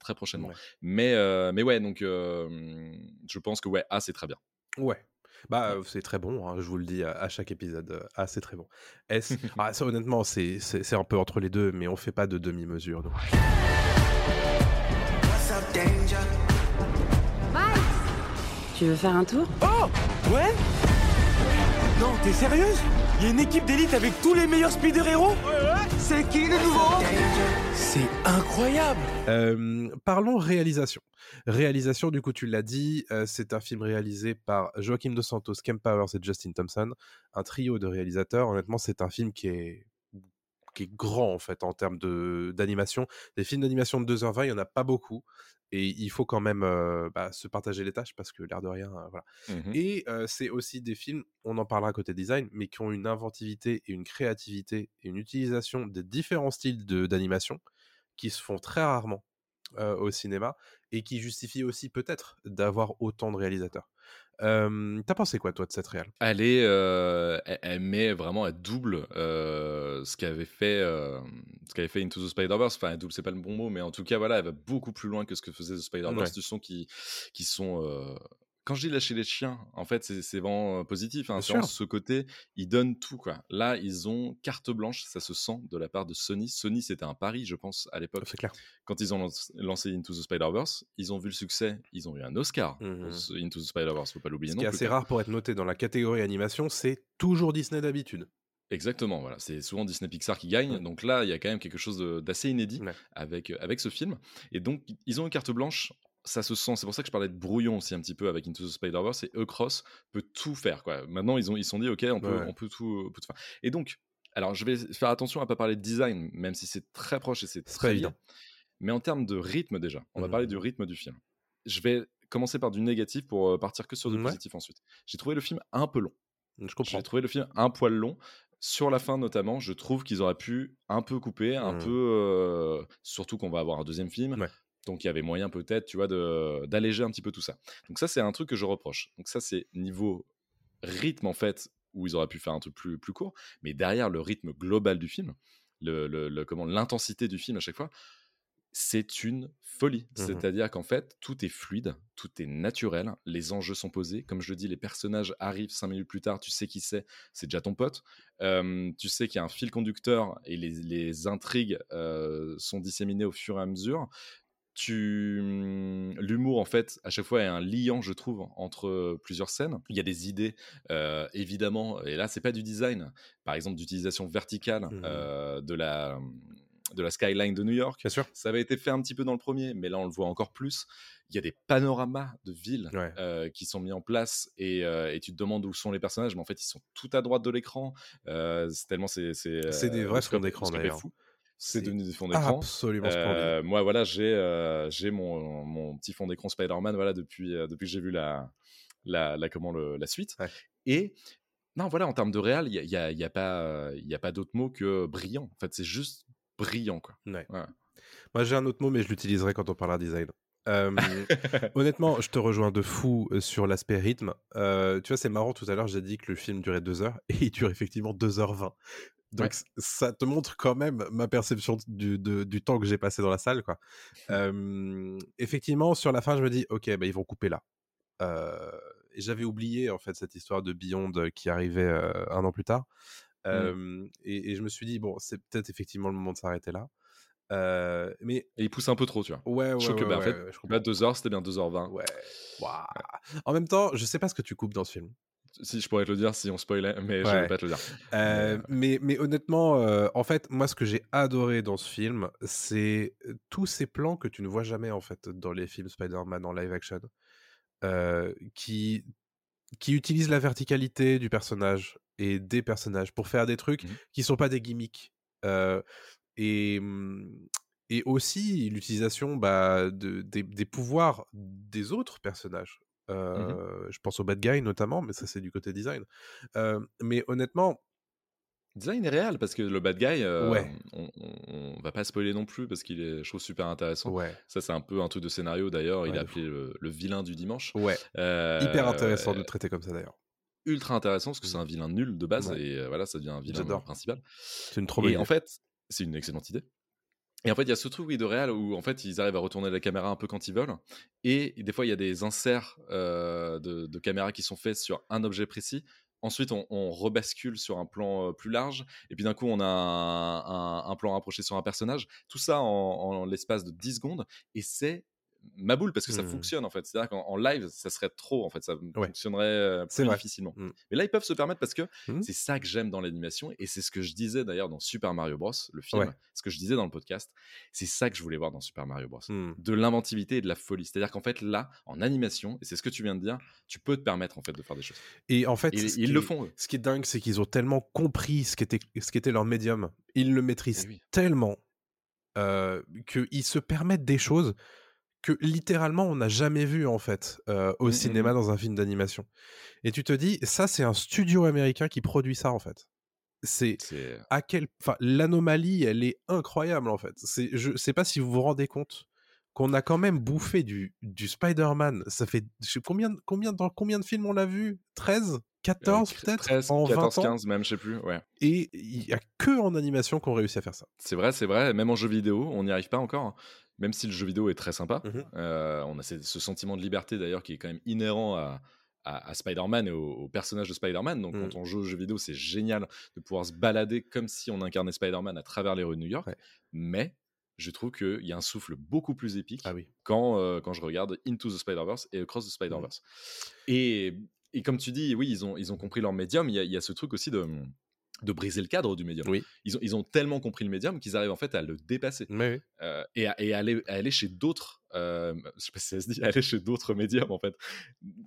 très prochainement. Ouais. Mais, euh, mais ouais, donc euh, je pense que ouais, A, c'est très bien. Ouais. Bah, euh, c'est très bon, hein, je vous le dis à, à chaque épisode. euh, Ah, c'est très bon. S. ah, ça, honnêtement, c'est c'est- c'est un peu entre les deux, mais on fait pas de demi-mesure. donc. Tu veux faire un tour? Oh Ouais Non, t'es sérieuse? Il y a une équipe d'élite avec tous les meilleurs speeder-héros C'est qui le nouveau? C'est incroyable. Euh, parlons réalisation. Réalisation, du coup, tu l'as dit, euh, c'est un film réalisé par Joaquim Dos Santos, Kem Powers et Justin Thompson, un trio de réalisateurs. Honnêtement, c'est un film qui est qui est grand en fait en termes de d'animation. Des films d'animation de 2h20, il y en a pas beaucoup et il faut quand même euh, bah, se partager les tâches parce que l'air de rien, euh, voilà. Mhm. Et euh, c'est aussi des films, on en parlera côté design, mais qui ont une inventivité et une créativité et une utilisation des différents styles d'animation qui se font très rarement au cinéma et qui justifient aussi peut-être d'avoir autant de réalisateurs. Euh, T'as pensé quoi toi de cette réal? Elle, est, euh, elle, elle met vraiment à double euh, ce qu'avait fait, ce qu'avait fait Into the Spider-Verse. Enfin, à double, c'est pas le bon mot, mais en tout cas, voilà, elle va beaucoup plus loin que ce que faisait The Spider-Verse. Ouais. Du son qui, qui sont. Quand je dis lâcher les chiens, en fait, c'est vraiment positif. Hein, sûr. ce côté, ils donnent tout. Quoi. Là, ils ont carte blanche, ça se sent de la part de Sony. Sony, c'était un pari, je pense, à l'époque. C'est clair. Quand ils ont lancé Into the Spider-Verse, ils ont vu le succès, ils ont eu un Oscar pour ce Into the Spider-Verse, faut pas l'oublier Ce non qui est plus. assez rare pour être noté dans la catégorie animation, c'est toujours Disney d'habitude. Exactement, voilà. C'est souvent Disney Pixar qui gagne. Mm. Donc là, il y a quand même quelque chose d'assez inédit Ouais. avec, avec ce film. Et donc, ils ont une carte blanche. Ça se sent. C'est pour ça que je parlais de brouillon aussi un petit peu avec Into the Spider-Verse. Et Ecross peut tout faire. Quoi. Maintenant, ils ont ils se sont dit, OK, on peut, Ouais. on peut, tout, on peut tout faire. Et donc, alors, je vais faire attention à pas parler de design, même si c'est très proche et c'est très évident. Mais en termes de rythme, déjà, on va Mhm. parler du rythme du film. Je vais commencer par du négatif pour euh, partir que sur du Ouais. positif ensuite. J'ai trouvé le film un peu long. Je J'ai comprends. trouvé le film un poil long. sur la fin notamment, je trouve qu'ils auraient pu un peu couper, un Mmh. peu, euh, surtout qu'on va avoir un deuxième film. Ouais. Donc il y avait moyen peut-être, tu vois, d'alléger un petit peu tout ça. Donc ça, c'est un truc que je reproche. Donc ça, c'est niveau rythme en fait, où ils auraient pu faire un truc plus, plus court. Mais derrière le rythme global du film, le, le- le- comment l'intensité du film à chaque fois, c'est une folie. Mhm. C'est-à-dire qu'en fait, tout est fluide, tout est naturel, les enjeux sont posés. Comme je le dis, les personnages arrivent cinq minutes plus tard, tu sais qui c'est, c'est déjà ton pote. Euh, tu sais qu'il y a un fil conducteur et les, les intrigues euh, sont disséminées au fur et à mesure. Tu... hum, L'humour, en fait, à chaque fois est un liant, je trouve, entre plusieurs scènes. Il y a des idées, euh, évidemment, et là, c'est pas du design. Par exemple, d'utilisation verticale euh, de la de la skyline de New York. Bien sûr. Ça avait été fait un petit peu dans le premier, mais là on le voit encore plus. Il y a des panoramas de villes Ouais. euh, qui sont mis en place et, euh, et tu te demandes où sont les personnages, mais en fait ils sont tout à droite de l'écran. Euh, c'est tellement c'est c'est des vrais fonds d'écran, d'ailleurs. fou. C'est devenu des fonds d'écran. Absolument. Euh, moi voilà, j'ai euh, j'ai mon, mon petit fond d'écran Spider-Man voilà depuis euh, depuis que j'ai vu la la, la comment le, la suite. Ouais. Et non voilà en termes de réal, il y a, y a- y a pas il y a pas d'autre mot que brillant. En fait c'est juste brillant quoi. Ouais. Ouais. Moi, j'ai un autre mot, mais je l'utiliserai quand on parlera design. Honnêtement, je te rejoins de fou sur l'aspect rythme. Tu vois, c'est marrant, tout à l'heure, j'ai dit que le film durait 2 heures, et il dure effectivement 2h20. Donc, Ouais. ça te montre quand même ma perception du, de- du temps que j'ai passé dans la salle. Quoi. Euh, effectivement, sur la fin, je me dis, ok, bah, ils vont couper là. Euh, et j'avais oublié, en fait, cette histoire de Beyond qui arrivait euh, un an plus tard. Euh, et, et je me suis dit, bon, c'est peut-être effectivement le moment de s'arrêter là. Mais Et il pousse un peu trop, tu vois. ouais, ouais, Je trouve que ouais, bah, en ouais, fait, ouais, je comprends. Là, 2h, c'était bien 2h20. Ouais. Waouh. En même temps, je sais pas ce que tu coupes dans ce film. Si je pourrais te le dire si on spoilait, mais je Ouais. vais pas te le dire. Euh, Mais, mais, honnêtement, euh, en fait, moi, ce que j'ai adoré dans ce film, c'est euh, tous ces plans que tu ne vois jamais en fait dans les films Spider-Man en live action, euh, qui qui utilisent la verticalité du personnage et des personnages pour faire des trucs Mhm. qui sont pas des gimmicks. Euh, et et aussi l'utilisation bah, de, des, des pouvoirs des autres personnages. Euh, Je pense au bad guy notamment, mais ça c'est du côté design. Euh, mais honnêtement, Design est réel parce que le bad guy, euh, Ouais. on, on- on va pas spoiler non plus parce qu'il est, je trouve, super intéressant. ouais, Ça, c'est un peu un truc de scénario d'ailleurs. il est appelé le, le vilain du dimanche. ouais, hyper intéressant de le traiter comme ça d'ailleurs. Ultra intéressant parce que c'est un vilain nul de base et voilà, ça devient un vilain principal. C'est une trop bonne Et en idée. fait, c'est une excellente idée. Et en fait, il y a ce truc oui, de réel où en fait ils arrivent à retourner la caméra un peu quand ils veulent. Et des fois, il y a des inserts euh, de, caméra qui sont faits sur un objet précis. Ensuite, on, rebascule sur un plan euh, plus large. Et puis d'un coup, on a un plan rapproché sur un personnage. Tout ça en, en l'espace de 10 secondes. Et c'est ma boule parce que ça Mhm. fonctionne en fait. C'est-à-dire qu'en en live, ça serait trop en fait. Ça Ouais. fonctionnerait euh, plus difficilement. Mhm. Mais là, ils peuvent se permettre parce que Mhm. c'est ça que j'aime dans l'animation. Et c'est ce que je disais d'ailleurs dans Super Mario Bros, le film. Ouais. Ce que je disais dans le podcast. C'est ça que je voulais voir dans Super Mario Bros. De l'inventivité et de la folie. C'est-à-dire qu'en fait, là, en animation, et c'est ce que tu viens de dire, tu peux te permettre en fait de faire des choses. Et en fait, Et ils qui le font, eux. Ce qui est dingue, c'est qu'ils ont tellement compris ce qu'était ce qu'était leur médium. Ils le maîtrisent Eh oui. tellement euh, qu'ils se permettent des choses que littéralement on n'a jamais vu en fait euh, au Mm, mm, cinéma dans un film d'animation. Et tu te dis, ça c'est un studio américain qui produit ça en fait. C'est C'est à quel, enfin l'anomalie, elle est incroyable en fait. C'est, je sais pas si vous vous rendez compte qu'on a quand même bouffé du, du Spider-Man. Ça fait je sais combien, combien dans combien de films on l'a vu? 13, 14 euh, peut-être? 13, en 14, 20 ans? 15 même, je sais plus. Ouais. Et il y a que en animation qu'on réussit à faire ça. C'est vrai, c'est vrai. Même en jeu vidéo, on n'y arrive pas encore. Même si le jeu vidéo est très sympa. Mhm. Euh, on a ce, ce sentiment de liberté d'ailleurs qui est quand même inhérent à, à, à Spider-Man et au, au personnage de Spider-Man. Donc quand on joue aux jeux vidéo, c'est génial de pouvoir se balader comme si on incarnait Spider-Man à travers les rues de New York. Ouais. Mais je trouve qu'il y a un souffle beaucoup plus épique Ah oui. quand, euh, quand je regarde Into the Spider-Verse et Across the Spider-Verse. Et, et comme tu dis, oui, ils ont, ils ont compris leur médium. Il y a, il y a ce truc aussi de, de briser le cadre du médium. Oui. Ils, ont, ils ont tellement compris le médium qu'ils arrivent en fait à le dépasser oui. euh, et, à, et à aller, à aller chez d'autres euh, je sais pas si ça se dit, aller chez d'autres médiums en fait.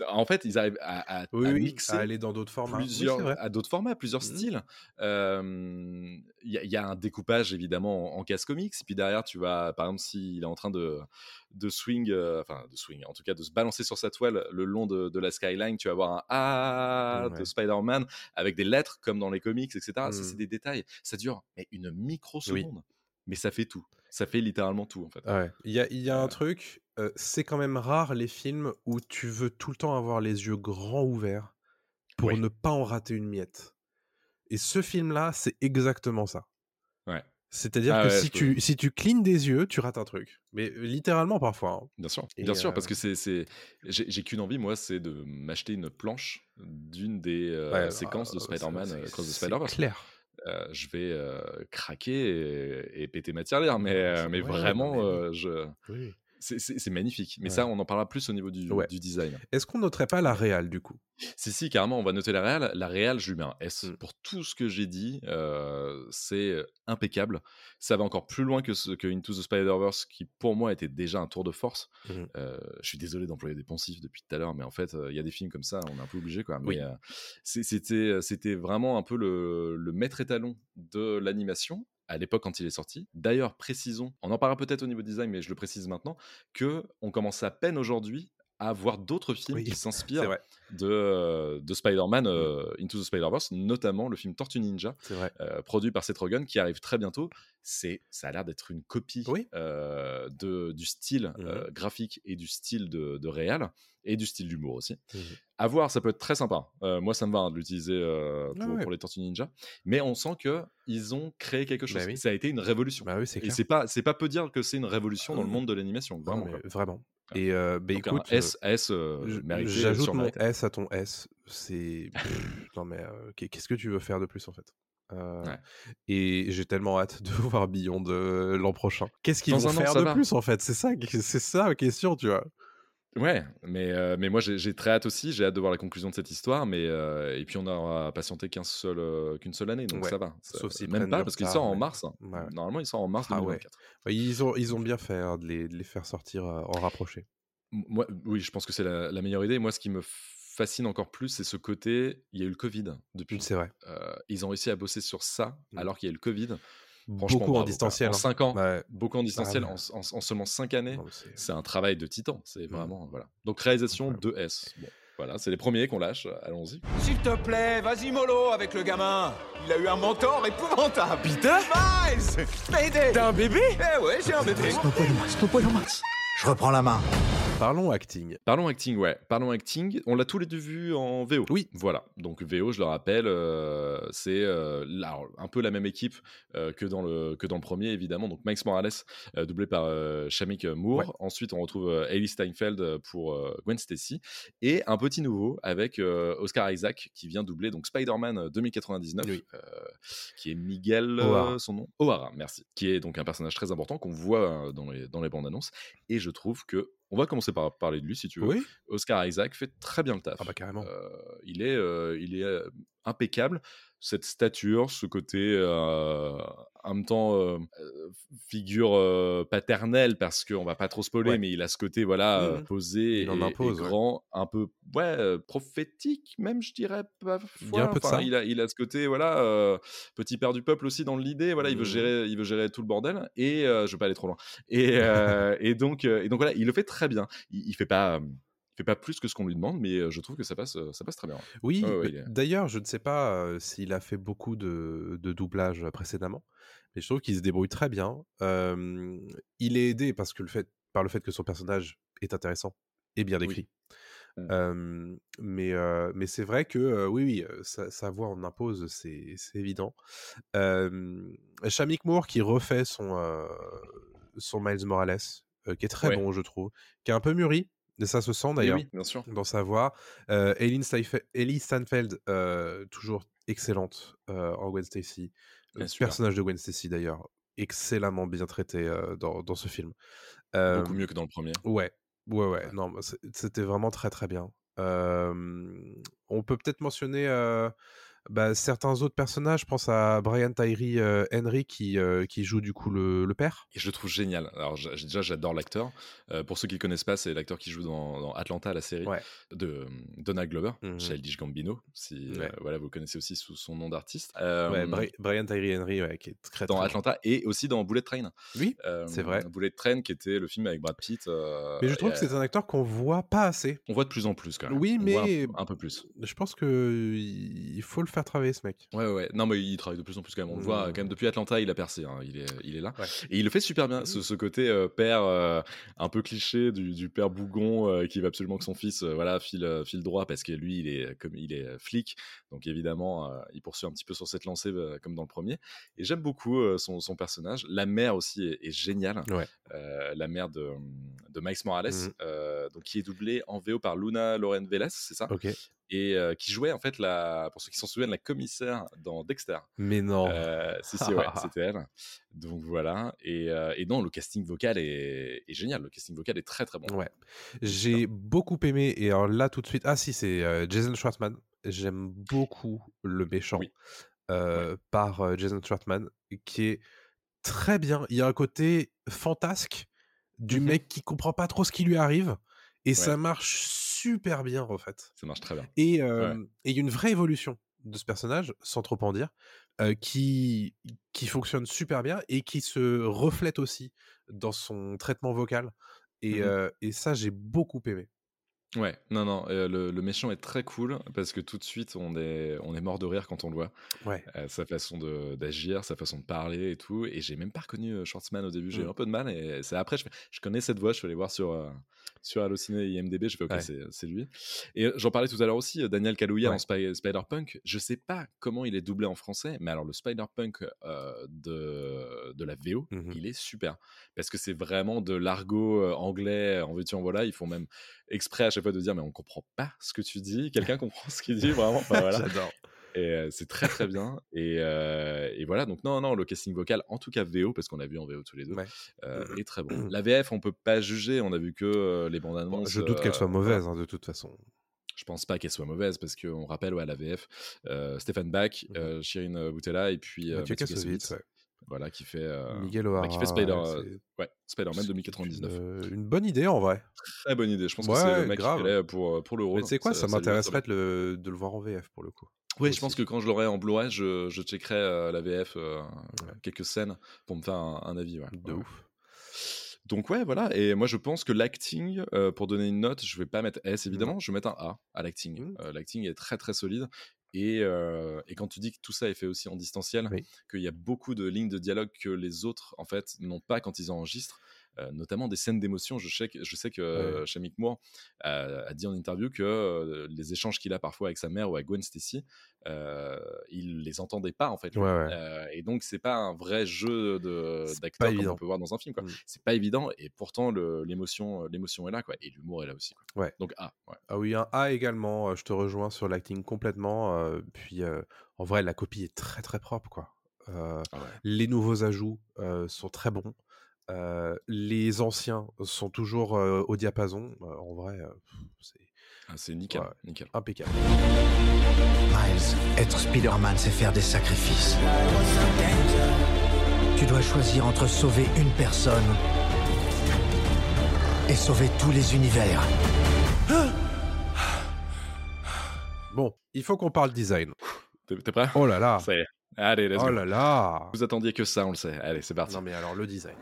En fait, ils arrivent à, à- Oui, à oui, mixer à aller dans d'autres formats. Oui, plusieurs, à d'autres formats, plusieurs Mhm. styles. Euh, Il y, a- il y a un découpage évidemment en, en case comics, puis derrière tu vas, par exemple, s'il est en train de, de swing, euh, enfin de swing, en tout cas de se balancer sur sa toile le long de, de la skyline, tu vas avoir un A de Ouais. Spider-Man avec des lettres comme dans les comics, etc. Ça, Mhm. c'est des détails. Ça dure mais une microseconde, mais ça fait tout. Ça fait littéralement tout en fait. Ouais. Il y a, y a un Euh. truc, euh, c'est quand même rare les films où tu veux tout le temps avoir les yeux grands ouverts pour Oui. ne pas en rater une miette. Et ce film-là, c'est exactement ça. Ouais. C'est-à-dire Ah que ouais, si, peux- tu, si tu clignes des yeux, tu rates un truc. Mais euh, littéralement parfois. hein. Bien sûr, Et, bien sûr, parce que c'est, c'est... J'ai, qu'une envie, moi, c'est de m'acheter une planche d'une des euh, Ouais, séquences de ah, Spider-Man c'est- Cross the Spider-Verse. clair. Euh, je vais euh, craquer et, et péter ma tirelire, mais, euh, c'est- mais ouais, vraiment, mais euh, je... Oui. C'est, magnifique. Mais Ouais. ça, on en parlera plus au niveau du, Ouais. du design. Est-ce qu'on noterait pas la réal du coup? Si, si, carrément, on va noter la réal. La réal, je lui mets un S. Mm. Pour tout ce que j'ai dit, euh, c'est impeccable. Ça va encore plus loin que, ce, que Into the Spider-Verse, qui pour moi était déjà un tour de force. Mhm. Euh, je suis désolé d'employer des poncifs depuis tout à l'heure, mais en fait, euh, il y a des films comme ça, on est un peu obligé. Oui. c'est- c'était, c'était vraiment un peu le, le maître étalon de l'animation à l'époque quand il est sorti. D'ailleurs, précisons, on en parlera peut-être au niveau design, mais je le précise maintenant, que on commence à peine aujourd'hui à voir d'autres films Oui, qui s'inspirent de, euh, de Spider-Man euh, Into the Spider-Verse, notamment le film Tortue Ninja, euh, produit par Seth Rogen, qui arrive très bientôt. C'est, ça a l'air d'être une copie Oui. euh, de, du style euh, graphique et du style de, de réal, et du style d'humour aussi. Mhm. À voir, ça peut être très sympa. Euh, moi, ça me va hein, de l'utiliser euh, Ah pour, ouais. pour les Tortues Ninja. Mais on sent que ils ont créé quelque chose. Bah oui. Ça a été une révolution. Bah oui, et c'est pas, c'est pas peu dire que c'est une révolution dans le Euh, monde de l'animation. Non, Vraiment. vraiment. Ouais. Et euh, bah, Donc, écoute, S, S euh, mérité, J'ajoute mon. S à ton S. C'est. Non, mais qu'est- qu'est-ce que tu veux faire de plus en fait? Euh, Ouais. Et j'ai tellement hâte de voir Beyond euh, l'an prochain. Qu'est-ce qu'ils vont faire de va. plus en fait? C'est ça, c'est ça la question, tu vois. Ouais, mais, euh, mais moi j'ai très hâte aussi, j'ai hâte de voir la conclusion de cette histoire, mais euh, et puis on aura patienté qu'un seul, euh, qu'une seule année, donc Ouais, ça va. Ça- sauf s'ils même pas parce qu'il sort en mars. hein. Ouais. Normalement il sort en mars Ah ouais. 2024. Enfin, Ils ont, ils ont bien fait hein, de, les, de les faire sortir euh, en rapproché. Moi, oui, je pense que c'est la, la meilleure idée. Moi, ce qui me fascine encore plus, c'est ce côté. Il y a eu le Covid depuis. C'est vrai. Ils ont réussi à bosser sur ça Mm. alors qu'il y a eu le Covid. Franchement, Beaucoup en bravo, quoi. distanciel. En hein. 5 ans, Ouais. beaucoup en distanciel, ouais. en, en- en seulement 5 années. C'est- un travail de titan. C'est Mm. vraiment voilà. Donc réalisation Incroyable. 2S. Bon, voilà, c'est les premiers qu'on lâche. Allons-y. S'il te plaît, vas-y mollo avec le gamin. Il a eu un mentor épouvantable. Peter Miles T'as un bébé? Eh ouais, j'ai un bébé. Je reprends la main. Parlons acting. Parlons acting, ouais. Parlons acting. On l'a tous les deux vu en VO. Oui. Voilà. Donc VO, je le rappelle, euh, c'est euh, un peu la même équipe euh, que, dans le, que dans le premier, évidemment. Donc Mike Morales, doublé par Shamik Moore. Ouais. Ensuite, on retrouve Hailey Steinfeld pour Gwen Stacy. Et un petit nouveau avec Oscar Isaac qui vient doubler donc Spider-Man euh, 2099, Oui. qui est Miguel, O'Hara. son nom? O'Hara, merci. Qui est donc un personnage très important qu'on voit dans les, dans les bandes annonces. Et je trouve que. On va commencer par parler de lui si tu veux. Oui. Oscar Isaac fait très bien le taf. Ah bah carrément. Euh, il est, euh, il est euh, impeccable. Cette stature, ce côté, euh, en même temps, euh, euh, figure euh, paternelle, parce qu'on va pas trop spoiler, Ouais. mais il a ce côté, voilà, Mhm. posé Il en impose, et ouais. grand, un peu, ouais, prophétique, même, je dirais. Parfois. Il a Enfin. Il a, il a ce côté, voilà, petit père du peuple aussi dans l'idée. Voilà, il veut Mhm. gérer, il veut gérer tout le bordel. Et je veux pas aller trop loin. Et, et donc, et donc voilà, il le fait très bien. Il, il fait pas. Fait pas plus que ce qu'on lui demande, mais euh, je trouve que ça passe, euh, ça passe très bien. Oui, ouais, est- d'ailleurs, je ne sais pas euh, s'il a fait beaucoup de, de doublage précédemment, mais je trouve qu'il se débrouille très bien. Euh, il est aidé parce que le fait, par le fait que son personnage est intéressant et bien décrit. Mm. Euh, mais mais c'est vrai que oui, oui, sa, sa voix en impose, c'est c'est évident. Euh, Shamik Moore qui refait son, son Miles Morales, qui est très Ouais. bon, je trouve, qui est un peu mûri, et ça se sent d'ailleurs oui, bien sûr. dans sa voix. Euh, Ellie Stanfeld, euh, toujours excellente euh, en Gwen Stacy. Le personnage de Gwen Stacy, d'ailleurs, excellemment bien traité euh, dans, dans ce film. Beaucoup Euh, mieux que dans le premier. Ouais, ouais, ouais. Non, bah, c'est- c'était vraiment très, très bien. Euh, on peut peut-être mentionner euh, bah, certains autres personnages, je pense à Brian Tyree euh, Henry qui, euh, qui joue du coup le, le père. Et je le trouve génial. Alors j- déjà, j'adore l'acteur. Euh, pour ceux qui ne connaissent pas, c'est l'acteur qui joue dans, dans Atlanta, la série Ouais. de Donald Glover, Mhm. Childish Gambino, si Ouais. voilà, vous le connaissez aussi sous son nom d'artiste. Ouais, Bri- Brian Tyree Henry, ouais, qui est très dans très Atlanta et aussi dans Bullet Train. Oui, c'est vrai. Bullet Train qui était le film avec Brad Pitt. Mais je trouve que c'est un acteur qu'on voit pas assez. On voit de plus en plus quand même. Oui, mais- un, un peu plus. Je pense que il faut le faire travailler ce mec. Ouais, ouais. Non, mais il travaille de plus en plus quand même. On le voit Mmh. quand même depuis Atlanta, il a percé. hein. Il, est, il est là. Ouais. Et il le fait super bien. Ce, ce côté euh, père euh, un peu cliché du, du père bougon euh, qui veut absolument que son fils voilà, file, file droit parce que lui, il est, comme, il est flic. Donc évidemment, il poursuit un petit peu sur cette lancée comme dans le premier. Et j'aime beaucoup son, son personnage. La mère aussi est, est géniale. Ouais. La mère de, de Morales, euh, donc, qui est doublée en VO par Luna Loren Vélez, c'est ça? Ok. Et euh, qui jouait en fait la, pour ceux qui s'en souviennent, la commissaire dans Dexter. Mais non. Euh, si si ouais, c'était elle. Donc voilà. Et, euh, et non, le casting vocal est, est génial. Le casting vocal est très très bon. Ouais. J'ai beaucoup aimé, et alors là tout de suite, ah si, c'est euh, Jason Schwartzman. J'aime beaucoup le méchant Oui. euh, par Jason Schwartzman, qui est très bien. Il y a un côté fantasque du Mhm. mec qui comprend pas trop ce qui lui arrive, et ça marche super bien en fait. Ça marche très bien. Et il y a une vraie évolution de ce personnage, sans trop en dire, euh, qui, qui fonctionne super bien et qui se reflète aussi dans son traitement vocal. Et, euh, et ça, j'ai beaucoup aimé. Ouais, non, non, euh, le, le méchant est très cool parce que tout de suite on est, on est mort de rire quand on le voit. Ouais. Euh, sa façon d'agir, sa façon de parler et tout. Et j'ai même pas reconnu euh, Schwartzman au début, j'ai eu Mm. un peu de mal. Et c'est après, je, je connais cette voix, je suis allé voir sur, euh, sur Allociné et IMDB, je fais ok, Ouais. c'est lui. Et j'en parlais tout à l'heure aussi, Daniel Kaluuya Ouais. en Spider-Punk. Je sais pas comment il est doublé en français, mais alors le Spider-Punk de, de la VO, Mhm. il est super. Parce que c'est vraiment de l'argot anglais, en veux-tu, en voilà. Ils font même exprès à chaque fois de dire, mais on comprend pas ce que tu dis. Quelqu'un comprend ce qu'il dit, vraiment. Enfin, voilà. J'adore. Et euh, c'est très très bien. Et, euh, et voilà, donc non, non, le casting vocal, en tout cas VO, parce qu'on a vu en VO tous les deux, Ouais. euh, est très bon. La VF, on peut pas juger, on a vu que les bandes annonces. je doute qu'elle soit mauvaise, hein, de toute façon. Je pense pas qu'elle soit mauvaise, parce qu'on rappelle, ouais, la VF, Stéphane Bach, Mhm. euh, Shirin Boutella, et puis Mathieu Kassovitz, ouais. Voilà, qui fait, euh, Miguel bah, O'Hara. qui fait Spider, ouais, euh, ouais, Spider-Man c'est 2099. Une, euh, une bonne idée en vrai. Très bonne idée, je pense que Ouais, c'est le mec grave. qui pour, pour le rôle. Mais tu sais quoi, ça, m'intéresserait de le, de le voir en VF pour le coup. Oui, aussi. je pense que quand je l'aurai en Blu-ray, je, je checkerai euh, la VF, euh, Ouais. quelques scènes pour me faire un, un avis. ouais. De Ouais. ouf. Donc ouais, voilà. Et moi, je pense que l'acting, euh, pour donner une note, je vais pas mettre S évidemment, je vais mettre un A à l'acting. Euh, l'acting est très très solide. Et, euh, et quand tu dis que tout ça est fait aussi en distanciel, Oui. qu'il y a beaucoup de lignes de dialogue que les autres en fait n'ont pas quand ils enregistrent, notamment des scènes d'émotion. Je sais que, je sais que euh, Shamik Moore euh, a dit en interview que euh, les échanges qu'il a parfois avec sa mère ou avec Gwen Stacy, euh, il les entendait pas en fait. lui. Ouais, ouais. Euh, et donc c'est pas un vrai jeu d'acteur comme on peut voir dans un film. quoi. Mm. C'est pas évident et pourtant l'émotion euh, l'émotion est là quoi et l'humour est là aussi. Quoi. Ouais. Donc ah ouais. Ah oui, un A également. euh, Je te rejoins sur l'acting complètement. euh, puis euh, en vrai, la copie est très très propre quoi. Euh, Ah ouais. les nouveaux ajouts euh, sont très bons. Euh, les anciens sont toujours euh, au diapason. Euh, en vrai, euh, c'est Ah, c'est nickel, Ouais. nickel. impeccable. Miles, être Spider-Man, c'est faire des sacrifices. Tu dois choisir entre sauver une personne et sauver tous les univers. Bon, il faut qu'on parle design. T'es prêt? Oh là là. Allez, let's Oh go. là là. Vous attendiez que ça, on le sait. Allez, c'est parti. Non mais alors le design.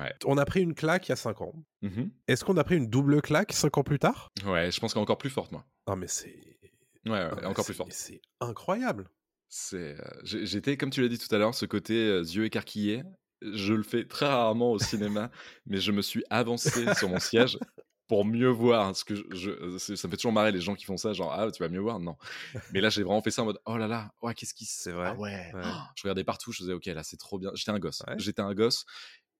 Ouais. On a pris une claque il y a 5 ans. Mhm. Est-ce qu'on a pris une double claque 5 ans plus tard? Ouais, je pense qu'encore plus forte moi. Non mais c'est Ouais, ouais, non, mais encore plus forte. C'est incroyable. C'est, euh, j'étais, comme tu l'as dit tout à l'heure, ce côté euh, yeux écarquillés. Je le fais très rarement au cinéma, mais je me suis avancé sur mon siège pour mieux voir. Ce que je, je- c'est- ça me fait toujours marrer les gens qui font ça, genre ah tu vas mieux voir, non. Mais là j'ai vraiment fait ça en mode oh là là, ouais qu'est-ce qui se C'est vrai Ah ouais. Ouais. Oh, je regardais partout, je faisais ok là c'est trop bien. J'étais un gosse, Ouais. j'étais un gosse.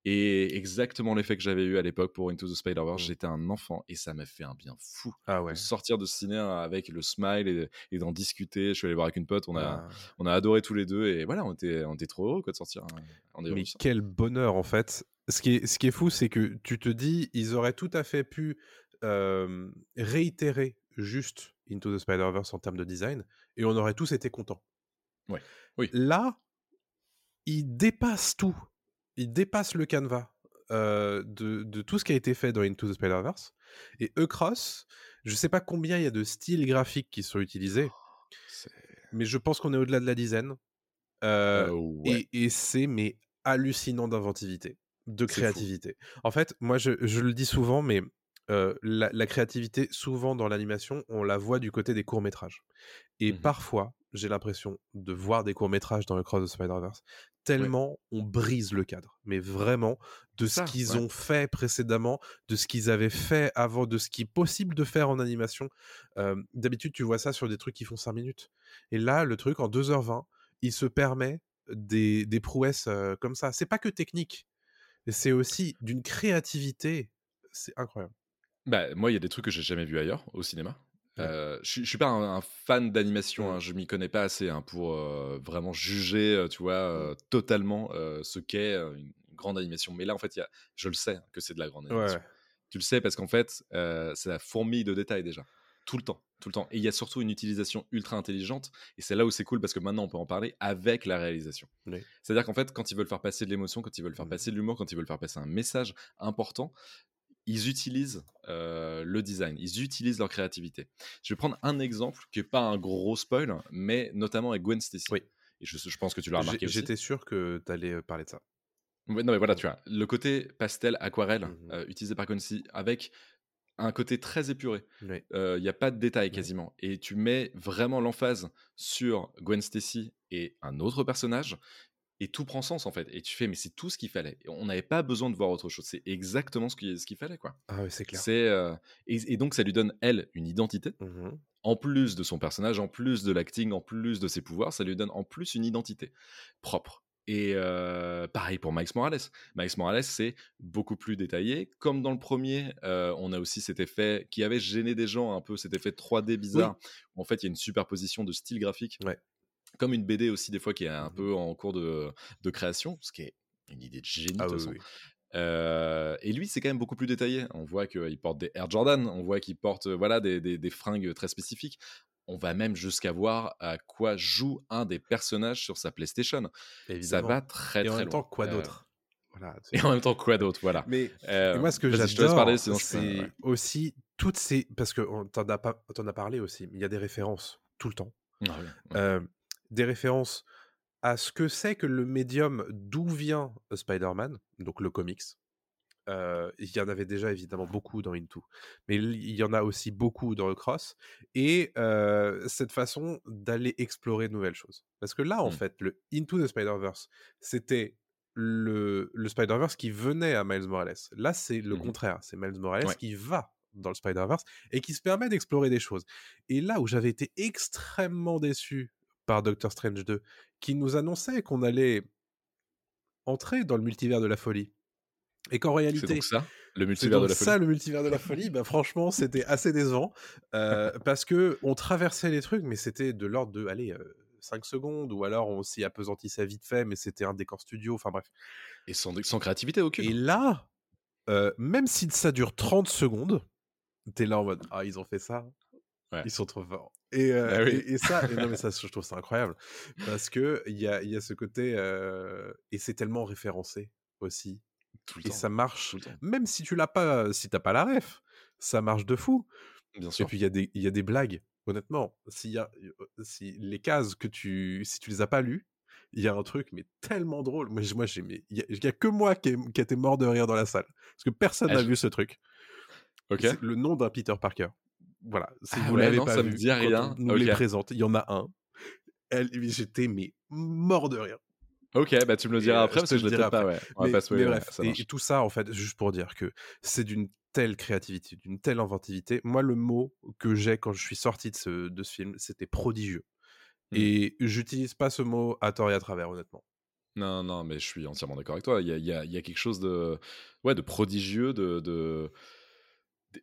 Et exactement l'effet que j'avais eu à l'époque pour Into the Spider-Verse, Mm. j'étais un enfant et ça m'a fait un bien fou Ah ouais. de sortir de ce ciné avec le smile et, et d'en discuter. Je suis allé voir avec une pote, on a, Ah. on a adoré tous les deux et voilà, on était, on était trop heureux quoi, de sortir. On est Mais quel bonheur en fait. Ce qui est, ce qui est fou, c'est que tu te dis, ils auraient tout à fait pu euh, réitérer juste Into the Spider-Verse en termes de design, et on aurait tous été contents. Ouais. Oui. Là, il dépasse tout. Il dépasse le canevas euh, de, de tout ce qui a été fait dans Into the Spider-Verse. Et E-Cross, je sais pas combien il y a de styles graphiques qui sont utilisés, C'est- mais je pense qu'on est au-delà de la dizaine. Euh, ouais. et, et c'est mais hallucinant d'inventivité, de créativité. En fait, moi je, je le dis souvent, mais euh, la, la créativité, souvent dans l'animation, on la voit du côté des courts métrages. Et Mhm. parfois, j'ai l'impression de voir des courts métrages dans le Cross de Spider-Verse tellement on brise le cadre, mais vraiment de ce qu'ils ouais. ont fait précédemment, de ce qu'ils avaient fait avant, de ce qui est possible de faire en animation. Euh, D'habitude, tu vois ça sur des trucs qui font 5 minutes. Et là, le truc, en 2h20, il se permet des, des prouesses euh, comme ça. C'est pas que technique, c'est aussi d'une créativité. C'est incroyable. Bah, moi, il y a des trucs que j'ai jamais vus ailleurs au cinéma. Euh, je je suis pas un, un fan d'animation, hein, je m'y connais pas assez hein, pour euh, vraiment juger, euh, tu vois, totalement ce qu'est une une grande animation. Mais là, en fait, y a, je le sais hein, que c'est de la grande animation. Tu le sais parce qu'en fait, c'est la fourmille de détails déjà. Tout le temps, tout le temps. Et il y a surtout une utilisation ultra intelligente. Et c'est là où c'est cool parce que maintenant, on peut en parler avec la réalisation. Oui. C'est-à-dire qu'en fait, quand ils veulent faire passer de l'émotion, quand ils veulent faire Mhm. passer de l'humour, quand ils veulent faire passer un message important, ils utilisent euh, le design, ils utilisent leur créativité. Je vais prendre un exemple qui n'est pas un gros spoil, mais notamment avec Gwen Stacy. Oui. Et je, je pense que tu l'as remarqué aussi. J'étais sûr que tu allais parler de ça. Ouais, non, mais voilà, tu vois, le côté pastel, aquarelle, Mhm. euh, utilisé par Quincy, avec un côté très épuré. Oui. Il n'y a pas de détails quasiment. Et tu mets vraiment l'emphase sur Gwen Stacy et un autre personnage, et tout prend sens en fait. Et tu fais, mais c'est tout ce qu'il fallait. On n'avait pas besoin de voir autre chose. C'est exactement ce qu'il ce qu'il fallait, quoi. Ah oui, c'est clair. C'est euh, et, et donc ça lui donne elle une identité Mhm. en plus de son personnage, en plus de l'acting, en plus de ses pouvoirs, ça lui donne en plus une identité propre. Et euh, pareil pour Miles Morales. Miles Morales, c'est beaucoup plus détaillé. Comme dans le premier, euh, on a aussi cet effet qui avait gêné des gens un peu, cet effet 3D bizarre. où en fait, il y a une superposition de style graphique. Ouais. Comme une BD aussi, des fois, qui est un Mhm. peu en cours de, de création, ce qui est une idée de génie. Ah de toute oui, façon. oui. Euh, et lui, c'est quand même beaucoup plus détaillé. On voit qu'il porte des Air Jordan, on voit qu'il porte voilà, des, des- des fringues très spécifiques. On va même jusqu'à voir à quoi joue un des personnages sur sa PlayStation. Ça Évidemment. va très Et en même loin. temps, quoi Euh, d'autre? Voilà. Et en même temps, quoi d'autre? Voilà. Mais Euh, moi, ce que j'adore, c'est ouais. aussi toutes ces... Parce que t'en as, pas... t'en as parlé aussi, mais il y a des références tout le temps. Ah ouais, ouais. Des références à ce que c'est que le médium d'où vient euh, Spider-Man, donc le comics. Euh, il y en avait déjà évidemment beaucoup dans Into, mais il y en a aussi beaucoup dans le Cross, et euh, cette façon d'aller explorer de nouvelles choses. Parce que là, en Mm. fait, le Into the Spider-Verse, c'était le, le Spider-Verse qui venait à Miles Morales. Là, c'est le Mhm. contraire, c'est Miles Morales Ouais. qui va dans le Spider-Verse et qui se permet d'explorer des choses. Et là où j'avais été extrêmement déçu par Doctor Strange 2, qui nous annonçait qu'on allait entrer dans le multivers de la folie. Et qu'en C'est réalité, donc ça, le c'est multivers de donc la folie. ça le multivers de la folie. bah, franchement, c'était assez décevant euh, parce que on traversait les trucs, mais c'était de l'ordre de allez, 5 secondes, ou alors on s'y apesantissait vite fait, mais c'était un décor studio. Enfin bref. Et sans, sans créativité aucune. Et là, euh, même si ça dure 30 secondes, t'es là en mode Ah, ils ont fait ça. Ouais. Ils sont trop forts. Et, euh, Ah oui. et, et ça, et non, mais ça, je trouve ça incroyable. Parce que il y a, y a ce côté. euh, et c'est tellement référencé aussi. Tout le Et temps. ça marche. Même si tu l'as pas, si t'as pas la ref, ça marche de fou. Bien Et puis il y, a des- il y a des blagues, honnêtement. S'il y a, euh, si les cases que tu, si tu les as pas lues, il y a un truc mais tellement drôle. Moi, moi j'ai, mais il y, a- il y a que moi qui, qui a été mort de rire dans la salle parce que personne Ah, n'a vu ce truc. Ok. Le nom d'un Peter Parker. Voilà. Si Ah vous ouais, l'avez pas ça vu, me dit rien. on nous les Ok. présente, il y en a un. Elle, j'étais mais mort de rire. Ok, bah tu me le diras euh, après parce que je le dirai pas. après. Ouais. On va mais, pas se mais ouais, bref, ça et, tout ça, en fait, juste pour dire que c'est d'une telle créativité, d'une telle inventivité. Moi, le mot que j'ai quand je suis sorti de ce, de ce film, c'était prodigieux. Mm. Et j'utilise pas ce mot à tort et à travers, honnêtement. Non, non, mais je suis entièrement d'accord avec toi. Il y a, y a- y a quelque chose de, ouais, de prodigieux, de, de-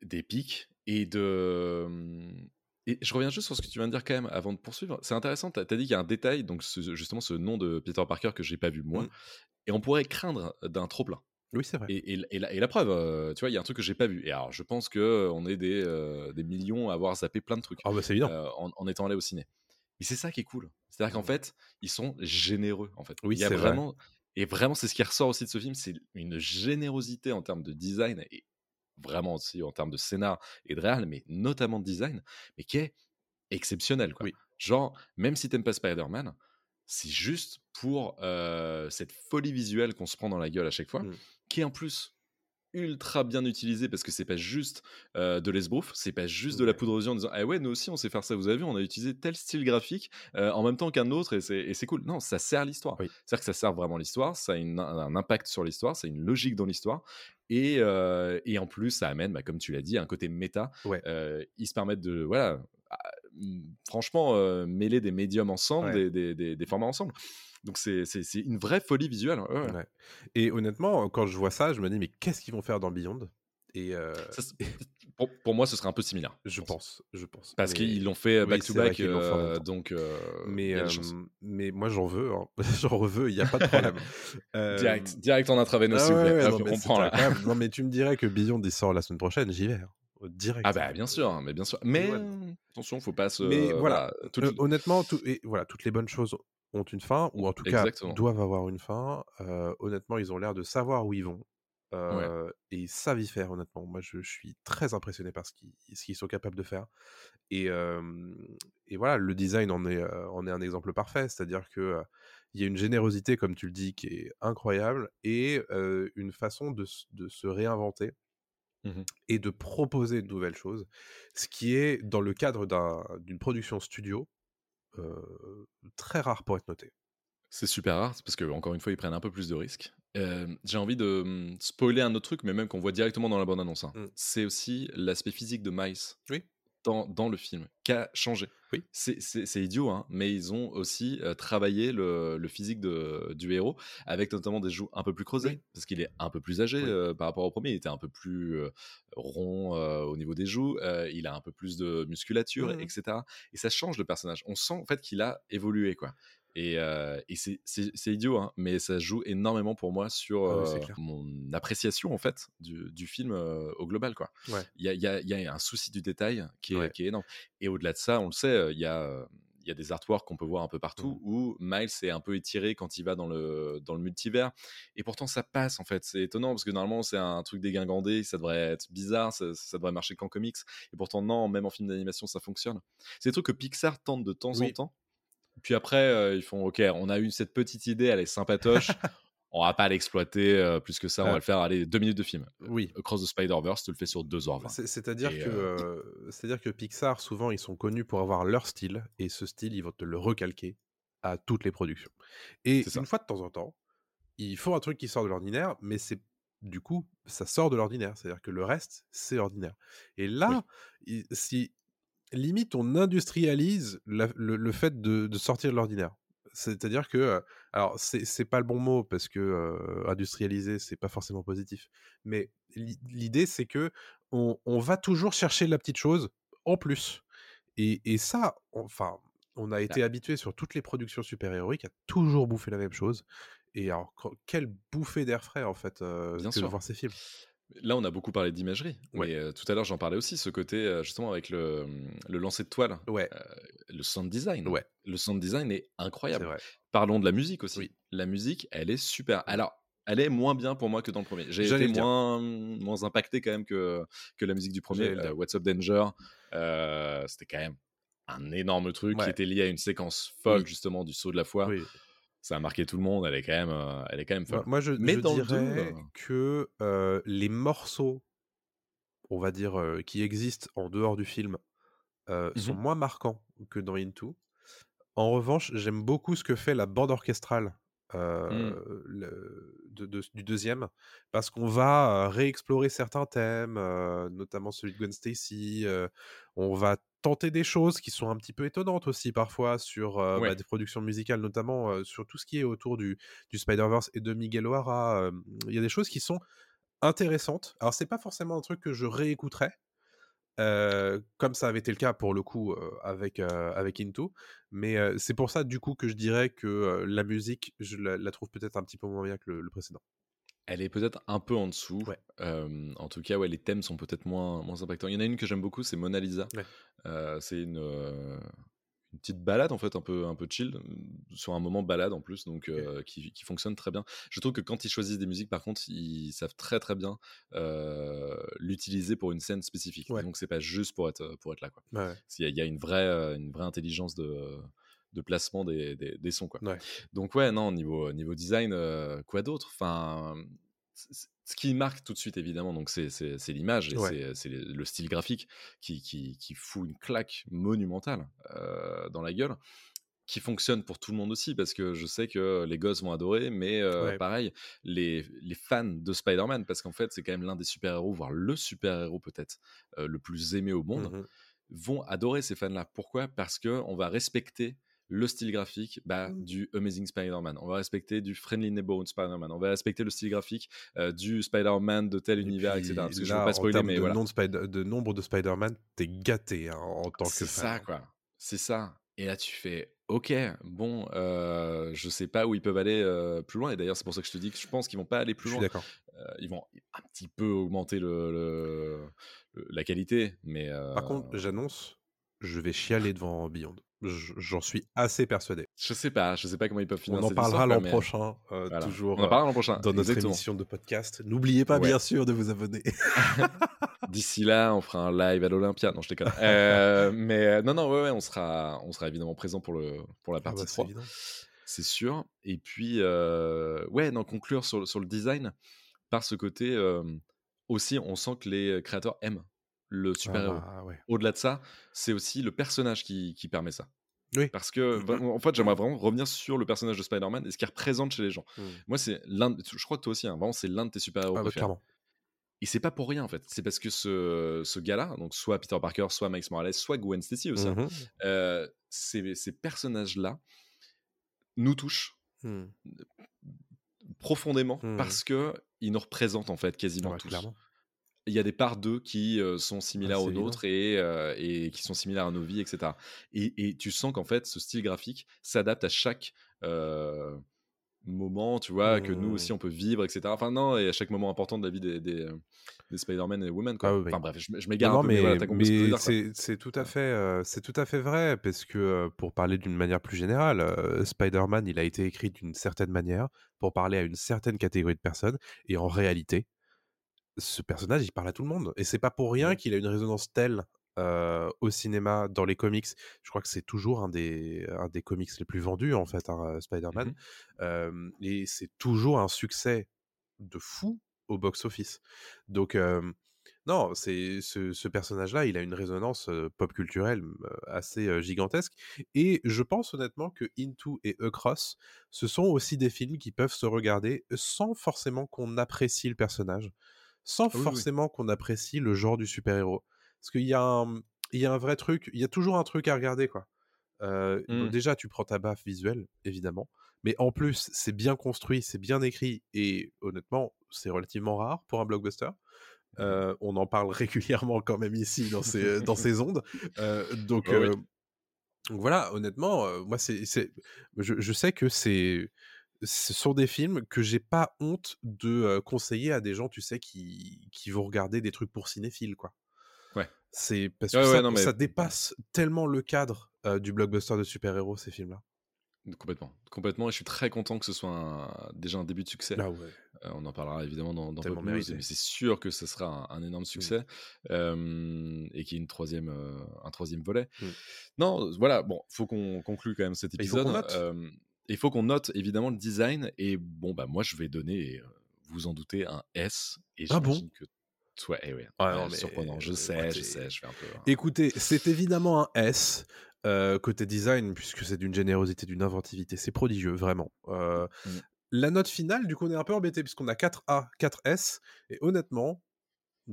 d'épique et de. Et je reviens juste sur ce que tu viens de dire quand même avant de poursuivre. C'est intéressant. Tu as, dit qu'il y a un détail, donc ce- justement ce nom de Peter Parker que j'ai pas vu moi, Mm. et on pourrait craindre d'un trop plein. Oui, c'est vrai. Et, et- et la, et la preuve, euh, tu vois, il y a un truc que j'ai pas vu. Et alors, je pense que euh, on est des, euh, des millions à avoir zappé plein de trucs Ah bah c'est évident. en, en étant allé au ciné. Mais c'est ça qui est cool. C'est-à-dire qu'en fait, ils sont généreux. En fait, Oui, il y a vrai. vraiment et vraiment, c'est ce qui ressort aussi de ce film, c'est une générosité en termes de design et vraiment aussi en termes de scénar et de réal, mais notamment de design, mais qui est exceptionnel. Quoi. Oui. Genre, même si t'aimes pas Spider-Man, c'est juste pour euh, cette folie visuelle qu'on se prend dans la gueule à chaque fois, Mm. qui est en plus ultra bien utilisée parce que c'est pas juste euh, de l'esbrouf, c'est pas juste de la poudre aux yeux en disant ah ouais nous aussi on sait faire ça vous avez vu on a utilisé tel style graphique euh, en même temps qu'un autre et c'est cool non ça sert l'histoire Oui. c'est à dire que ça sert vraiment l'histoire ça a une- un impact sur l'histoire c'est une logique dans l'histoire et, euh, et en plus ça amène bah, comme tu l'as dit un côté méta Ouais. Ils se permettent de voilà à- mm, franchement mêler des médiums ensemble Ouais. des, des- des- des formats ensemble donc c'est une vraie folie visuelle ouais, ouais. Ouais. Et honnêtement, quand je vois ça, je me dis, mais qu'est-ce qu'ils vont faire dans Beyond? Et euh, Ça, pour, pour moi ce serait un peu similaire je pense, je pense. Parce Mais- qu'ils l'ont fait oui, back c'est to vrai back, qu'ils l'ont fait en même euh, donc euh, Mais, mais moi, j'en veux. hein. j'en veux, il n'y a pas de problème. Direct, direct en intraveineuse, ah s'il vous plaît. ouais, Hop, non, mais là. incroyable. Non, mais tu me dirais que Beyond il sort la semaine prochaine, j'y vais. hein. Direct. Ah bah bien sûr, mais bien sûr. Mais Ouais. attention, faut pas se. Mais voilà, honnêtement, tout- et voilà, toutes les bonnes choses ont une fin, ou en tout cas doivent avoir une fin. Euh, honnêtement, ils ont l'air de savoir où ils vont. Euh, Et ils savent y faire, honnêtement. Moi, je, je suis très impressionné par ce qu'ils sont capables de faire. Et, euh, et voilà, le design en est, en est un exemple parfait. C'est-à-dire que euh, il y a une générosité, comme tu le dis, qui est incroyable, et une façon de, se réinventer Mhm. et de proposer de nouvelles choses, ce qui est, dans le cadre d'un- d'une production studio, très rare pour être noté. C'est super rare parce que encore une fois, ils prennent un peu plus de risques. Euh, J'ai envie de hum, spoiler un autre truc, mais même qu'on voit directement dans la bande annonce. hein. Mm. C'est aussi l'aspect physique de Miles. Oui. Dans, dans le film, qui a changé. Oui. C'est- idiot, hein, mais ils ont aussi euh, travaillé le, le physique de, du héros, avec notamment des joues un peu plus creusées, Oui. parce qu'il est un peu plus âgé Oui. euh, par rapport au premier. Il était un peu plus euh, rond au niveau des joues, il a un peu plus de musculature, Mhm. etc. Et ça change le personnage. On sent en fait qu'il a évolué, quoi. Et, euh, et c'est- idiot, hein, mais ça joue énormément pour moi sur Ah oui, euh, mon appréciation en fait du, du film euh, au global, quoi. Ouais. Il y a, il y a- il y a un souci du détail qui est, Ouais. qui est énorme. Et au-delà de ça, on le sait, il y a, il y a des artworks qu'on peut voir un peu partout Mmh. où Miles est un peu étiré quand il va dans le, dans le multivers. Et pourtant, ça passe en fait. C'est étonnant parce que normalement, c'est un truc dégingandé, ça devrait être bizarre, ça, ça devrait marcher qu'en comics. Et pourtant, non, même en film d'animation, ça fonctionne. C'est des trucs que Pixar tente de temps en temps. Puis après, ils font OK, on a eu cette petite idée, elle est sympatoche. on va pas l'exploiter euh, plus que ça, on va le faire, allez, deux minutes de film. Oui. Across the Spider-Verse, tu le fais sur 2h20. C'est- C'est-à-dire que, euh, c'est-à-dire que Pixar, souvent, ils sont connus pour avoir leur style, et ce style, ils vont te le recalquer à toutes les productions. Et une fois de temps en temps, ils font un truc qui sort de l'ordinaire, mais c'est du coup, ça sort de l'ordinaire. C'est-à-dire que le reste, c'est ordinaire. Et là, il- si limite on industrialise la- le, le fait de, de sortir de l'ordinaire. C'est-à-dire que, alors c'est pas le bon mot parce que euh, industrialiser c'est pas forcément positif, mais l'i- l'idée c'est que on, on va toujours chercher la petite chose en plus. Et, et ça, enfin, on Bah a été habitué sur toutes les productions super-héroïques à toujours bouffer la même chose. Et alors, quelle bouffée d'air frais en fait euh, Bien que de voir ces films. Là, on a beaucoup parlé d'imagerie. Ouais. Mais euh, tout à l'heure, j'en parlais aussi, ce côté, euh, justement, avec le, le lancer de toile, Ouais, le sound design. Ouais. Le sound design est incroyable. vrai. Parlons de la musique aussi. Oui. La musique, elle est super. Alors, elle est moins bien pour moi que dans le premier. J'ai été moins, moins impacté quand même que, que la musique du premier. Euh, What's Up Danger, euh, c'était quand même un énorme truc qui était lié à une séquence folle, Oui. justement, du saut de la foi. Oui. Ça a marqué tout le monde. Elle est quand même, euh, elle est quand même folle. Moi, moi, je, Mais je dans le dirais deux, euh, que euh, les morceaux, on va dire, euh, qui existent en dehors du film, euh, sont moins marquants que dans Into. En revanche, j'aime beaucoup ce que fait la bande orchestrale euh, Mm. le- de- de- du deuxième, parce qu'on va réexplorer certains thèmes, euh, notamment celui de Gwen Stacy. euh, on va tenter des choses qui sont un petit peu étonnantes aussi parfois sur Ouais. bah, des productions musicales, notamment sur tout ce qui est autour du, du Spider-Verse et de Miguel O'Hara. Il y a des choses qui sont intéressantes. Alors, c'est pas forcément un truc que je réécouterais, euh, comme ça avait été le cas pour le coup euh, avec, euh, avec Into. Mais c'est pour ça, du coup, que je dirais que la musique, je la, la trouve peut-être un petit peu moins bien que le, le précédent. Elle est peut-être un peu en dessous. Ouais. En tout cas, ouais, les thèmes sont peut-être moins, moins impactants. Il y en a une que j'aime beaucoup, c'est Mona Lisa. Ouais. C'est une, une petite balade en fait, un peu, un peu chill, sur un moment balade en plus, donc euh, qui, qui fonctionne très bien. Je trouve que quand ils choisissent des musiques, par contre, ils savent très très bien euh, l'utiliser pour une scène spécifique. Ouais. Donc c'est pas juste pour être, pour être là. Quoi. Ouais. Il y a- il y a une vraie, euh, une vraie intelligence de, de placement des, des, des sons. Quoi. Ouais. Donc ouais, non, niveau, niveau design, euh, quoi d'autre? Enfin, ce qui marque tout de suite, évidemment, donc c'est, l'image et Ouais. c'est, le le style graphique qui, qui, qui fout une claque monumentale euh, dans la gueule qui fonctionne pour tout le monde aussi parce que je sais que les gosses vont adorer mais euh, Ouais. pareil les, les fans de Spider-Man parce qu'en fait c'est quand même l'un des super-héros voire le super-héros peut-être euh, le plus aimé au monde Mhm. vont adorer ces fans-là. Pourquoi? Parce que on va respecter le style graphique bah, Mmh. du Amazing Spider-Man, on va respecter du Friendly Neighborhood Spider-Man, on va respecter le style graphique euh, du Spider-Man de tel Et univers, puis, etc. Parce que je là, veux pas spoiler, mais de, voilà. nom de, nombre de Spider-Man, t'es gâté hein, en tant que C'est ça, quoi. C'est ça. Et là, tu fais, ok, bon, euh, je sais pas où ils peuvent aller euh, plus loin. Et d'ailleurs, c'est pour ça que je te dis que je pense qu'ils vont pas aller Je plus suis loin. d'accord. Euh, ils vont un petit peu augmenter le, le- le- la qualité, mais Par contre, j'annonce, je vais chialer devant Beyond. J'en suis assez persuadé. je sais pas, je sais pas comment ils peuvent On finir en parlera l'an mais prochain, euh, voilà. toujours On en euh, parlera l'an prochain. dans notre exactement. émission de podcast. N'oubliez pas, Ouais. bien sûr, de vous abonner. D'ici là, on fera un live à l'Olympia. Non, je déconne. Euh, mais non, non, ouais, ouais, on sera, on sera évidemment présent pour le pour la Ah partie bah, c'est 3. évident. c'est sûr. Et puis, euh, ouais, non, conclure sur, le- sur le design, par ce côté, aussi, on sent que les créateurs aiment le super-héros. Ah bah, ouais. Au-delà de ça, c'est aussi le personnage qui, qui permet ça. Oui. Parce que, vraiment, en fait, j'aimerais vraiment revenir sur le personnage de Spider-Man et ce qu'il représente chez les gens. Mm. Moi, c'est l'un, je crois que toi aussi, hein, vraiment, c'est l'un de tes super-héros Ah bah, clairement. Et c'est pas pour rien, en fait. C'est parce que ce, ce gars-là, donc soit Peter Parker, soit Miles Morales, soit Gwen Stacy aussi, hein, Mhm. euh, ces, ces personnages-là nous touchent profondément parce que ils nous représentent en fait Ah quasiment bah, tous. clairement. Il y a des parts d'eux qui euh, sont similaires Ah, aux nôtres et, euh, et qui sont similaires à nos vies, etc. Et, et tu sens qu'en fait, ce style graphique s'adapte à chaque euh, moment, tu vois, que nous Mhm. aussi on peut vivre, etc. Enfin, non, et à chaque moment important de la vie des, des, des Spider-Man et Women. Quoi. Ah oui, oui. Enfin, bref, je, je m'égare un peu, mais, mais, voilà, ce mais c'est c'est tout à fait, c'est tout à fait vrai parce que pour parler d'une manière plus générale, Spider-Man, il a été écrit d'une certaine manière pour parler à une certaine catégorie de personnes et en réalité, ce personnage, il parle à tout le monde et c'est pas pour rien qu'il a une résonance telle euh, au cinéma, dans les comics. Je crois que c'est toujours un des, un des comics les plus vendus en fait, hein, Spider-Man, Mhm. Euh, et c'est toujours un succès de fou au box-office. Donc euh, non, c'est ce, ce personnage-là, il a une résonance pop culturelle assez gigantesque. Et je pense honnêtement que Into et Across, ce sont aussi des films qui peuvent se regarder sans forcément qu'on apprécie le personnage, sans Ah oui. forcément qu'on apprécie le genre du super-héros. Parce qu'il y, a un- il y a un vrai truc, il y a toujours un truc à regarder, quoi. Euh, bon, Mm. déjà, tu prends ta baffe visuelle, évidemment. Mais en plus, c'est bien construit, c'est bien écrit. Et honnêtement, c'est relativement rare pour un blockbuster. Euh, on en parle régulièrement quand même ici dans ces, dans ces ondes. Euh, donc, Ouais, oui. donc voilà, honnêtement, moi, c'est, c'est, je, je sais que c'est, ce sont des films que j'ai pas honte de conseiller à des gens, tu sais, qui, qui vont regarder des trucs pour cinéphiles, quoi. Ouais. C'est parce que Ouais, ouais, ça, non, mais- ça dépasse tellement le cadre euh, du blockbuster de super-héros, ces films-là. Complètement. Complètement. Et je suis très content que ce soit un- déjà un début de succès. Ah ouais. Euh, on en parlera évidemment dans, dans Pop News, mais c'est sûr que ce sera un, un énorme succès euh, et qu'il y ait une troisième, euh, un troisième volet. Mm. Non, voilà, bon, faut qu'on conclue quand même cet Et il faut épisode. qu'on note. Euh, il faut qu'on note évidemment le design et bon, bah moi je vais donner, euh, vous en doutez, un S. Et Ah bon? que toi, eh ouais, Ah ouais, mais surprenant, je sais, je sais, je fais un peu. hein. Écoutez, c'est évidemment un S. euh, côté design, puisque c'est d'une générosité, d'une inventivité, c'est prodigieux, vraiment. Euh, Mm. La note finale, du coup, on est un peu embêté, puisqu'on a 4A, 4S, et honnêtement,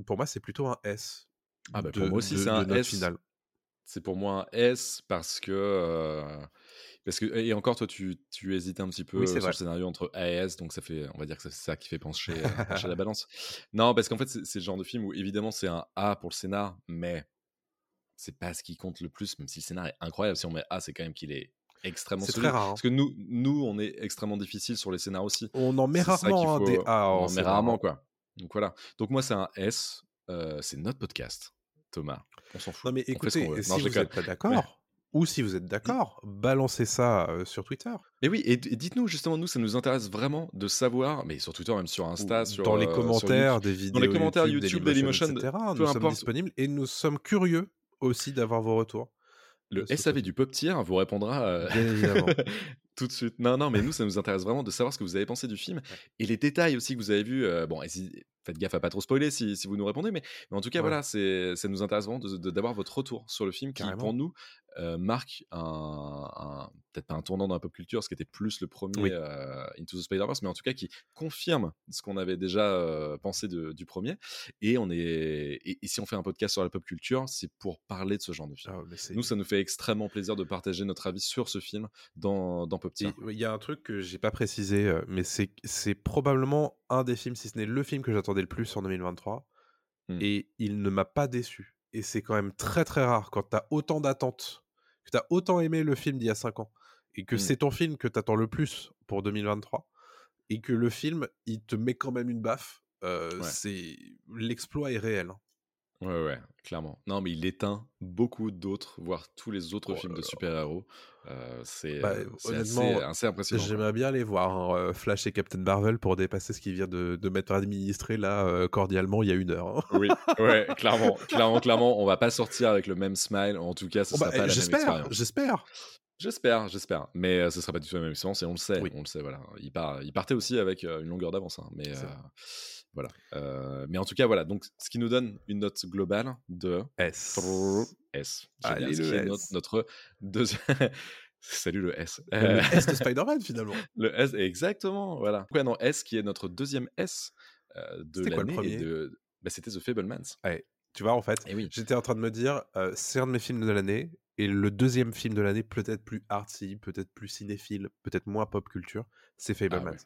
pour moi, c'est plutôt un S. Ah bah, de- pour moi aussi, c'est un S. finale. C'est pour moi un S parce que. euh, parce que et encore, toi, tu, tu hésitais un petit peu Oui, sur vrai. le scénario entre A et S, donc ça fait, on va dire que c'est ça qui fait pencher, pencher la balance. Non, parce qu'en fait, c'est le genre de film où évidemment c'est un A pour le scénar, mais c'est pas ce qui compte le plus, même si le scénar est incroyable. Si on met A, c'est quand même qu'il est extrêmement C'est solide. très rare. hein. Parce que nous, nous, on est extrêmement difficile sur les scénars aussi. On en met rarement un faut- des A on en en met rarement, hein. quoi. Donc voilà. Donc moi, c'est un S. euh, c'est notre podcast, Thomas. On s'en fout. Non, mais On fait ce écoutez, qu'on veut. si vous n'êtes pas d'accord, Ou si vous êtes d'accord, balancez ça euh, sur Twitter. Et oui, et, et dites-nous justement, nous, ça nous intéresse vraiment de savoir, mais sur Twitter, même sur Insta, Ou sur dans les euh, sur commentaires des vidéos dans les commentaires YouTube, YouTube, Dailymotion, etc. peu Nous sommes importe. disponibles et nous sommes curieux aussi d'avoir vos retours. Le Euh, SAV du Pop Tier vous répondra euh, Bien évidemment. tout de suite. Non, non, mais nous, ça nous intéresse vraiment de savoir ce que vous avez pensé du film et les détails aussi que vous avez vus. euh, bon, faites gaffe à pas trop spoiler si, si vous nous répondez, mais, mais en tout cas, Ouais. voilà, c'est, ça nous intéresse vraiment d'avoir votre retour sur le film qui, pour nous, euh, marque un, un- peut-être pas un tournant dans la pop culture, ce qui était plus le premier Oui. euh, Into the Spider-Verse, mais en tout cas qui confirme ce qu'on avait déjà euh, pensé de- du premier. Et on est, et, et si on fait un podcast sur la pop culture, c'est pour parler de ce genre de film. Ah, Nous, ça nous fait extrêmement plaisir de partager notre avis sur ce film dans, dans Pop Il y a un truc que j'ai pas précisé, mais c'est c'est probablement un des films, si ce n'est le film que j'attendais le plus en 2023. Hmm. Et il ne m'a pas déçu. Et c'est quand même très très rare quand tu as autant d'attentes, que tu as autant aimé le film d'il y a 5 ans, et que Hmm. c'est ton film que tu attends le plus pour 2023, et que le film, il te met quand même une baffe. euh, Ouais. c'est L'exploit est réel. hein. Ouais, ouais, clairement. Non, mais il éteint beaucoup d'autres, voire tous les autres Oh films de super-héros. Euh, c'est Bah, euh, assez, impressionnant. J'aimerais bien les voir, hein, euh, Flash et Captain Marvel, pour dépasser ce qu'il vient de, de mettre administré là, euh, cordialement, il y a une heure. hein. Oui, ouais, clairement, clairement, clairement, on va pas sortir avec le même smile. En tout cas, ce Oh, sera bah, pas la même expérience. j'espère. J'espère, j'espère. Mais euh, ce sera pas du tout la même expérience et on le sait, Oui. on le sait, voilà. Il, part, il partait aussi avec euh, une longueur d'avance, hein, mais euh. Voilà. Euh, mais en tout cas, voilà. Donc, ce qui nous donne une note globale de S. S. Allez, ce le qui est S. notre, notre deuxième. Salut le S. Le Euh, S de Spider-Man finalement. le S, exactement, voilà. Ouais, non, S qui est notre deuxième S euh, de C'était quoi le l'année. de... bah, C'était The Fablemans. Ouais. Tu vois, en fait, oui. j'étais en train de me dire, euh, c'est un de mes films de l'année, et le deuxième film de l'année, peut-être plus artsy, peut-être plus cinéphile, peut-être moins pop culture, c'est Ah Fableman.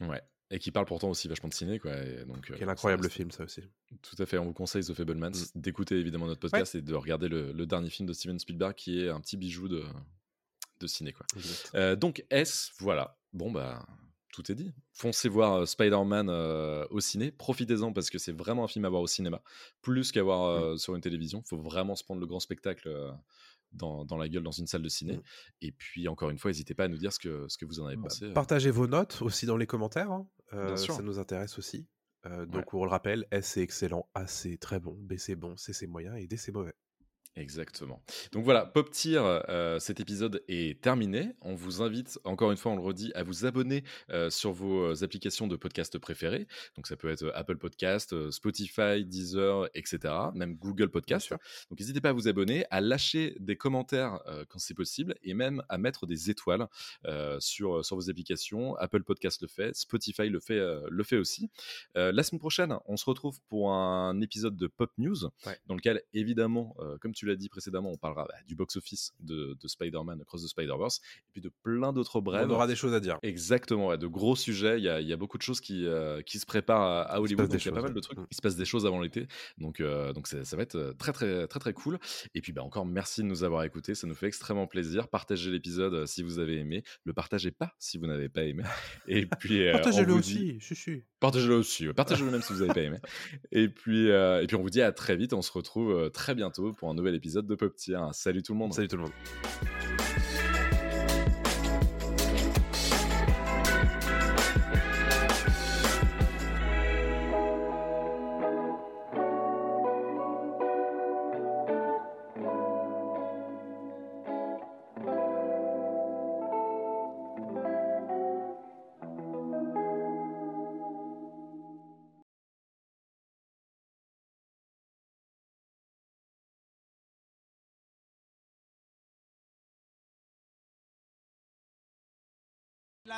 ouais. Ouais. Et qui parle pourtant aussi vachement de ciné, quoi. et donc, euh, Quel incroyable film, ça aussi. Tout à fait, on vous conseille The Fablemans, Mm. d'écouter évidemment notre podcast et de regarder le, le dernier film de Steven Spielberg qui est un petit bijou de, de ciné. Quoi. Euh, donc S, voilà. Bon, bah, tout est dit. Foncez voir euh, Spider-Man euh, au ciné. Profitez-en parce que c'est vraiment un film à voir au cinéma, plus qu'à voir euh, sur une télévision. Il faut vraiment se prendre le grand spectacle dans, dans la gueule dans une salle de ciné. Mm. Et puis, encore une fois, n'hésitez pas à nous dire ce que, ce que vous en avez Bah, pensé. Partagez vos notes aussi dans les commentaires, hein. Euh, ça nous intéresse aussi. Euh, donc on le rappelle, S c'est excellent, A c'est très bon, B c'est bon, C c'est moyen. Et D c'est mauvais. Exactement. Donc voilà, Pop Tier, euh, cet épisode est terminé. On vous invite, encore une fois, on le redit, à vous abonner euh, sur vos euh, applications de podcast préférées. Donc ça peut être Apple Podcast, euh, Spotify, Deezer, etc. Même Google Podcast. Donc n'hésitez pas à vous abonner, à lâcher des commentaires quand c'est possible et même à mettre des étoiles sur, sur vos applications. Apple Podcast le fait, Spotify le fait, le fait aussi. La semaine prochaine, on se retrouve pour un épisode de Pop News Ouais. dans lequel, évidemment, comme tu l'as dit précédemment, on parlera bah, du box-office de, de Spider-Man Across the Spider-Verse et puis de plein d'autres brèves. On aura des choses à dire. Exactement, ouais, de gros sujets. Il y a, il y a beaucoup de choses qui, euh, qui se préparent à, à Hollywood. donc il y a pas mal de trucs. Mm. Il se passe des choses avant l'été. Donc, euh, donc ça, va être euh, très, très, très, très cool. Et puis, bah, encore merci de nous avoir écoutés. Ça nous fait extrêmement plaisir. Partagez l'épisode si vous avez aimé. Le partagez pas si vous n'avez pas aimé. Et puis, euh, Partagez-le dit- aussi, chuchu. Partagez-le aussi, partagez-le même si vous n'avez pas aimé. Et puis, et puis on vous dit à très vite, on se retrouve très bientôt pour un nouvel épisode de Pop Tier. Salut tout le monde. Salut tout le monde.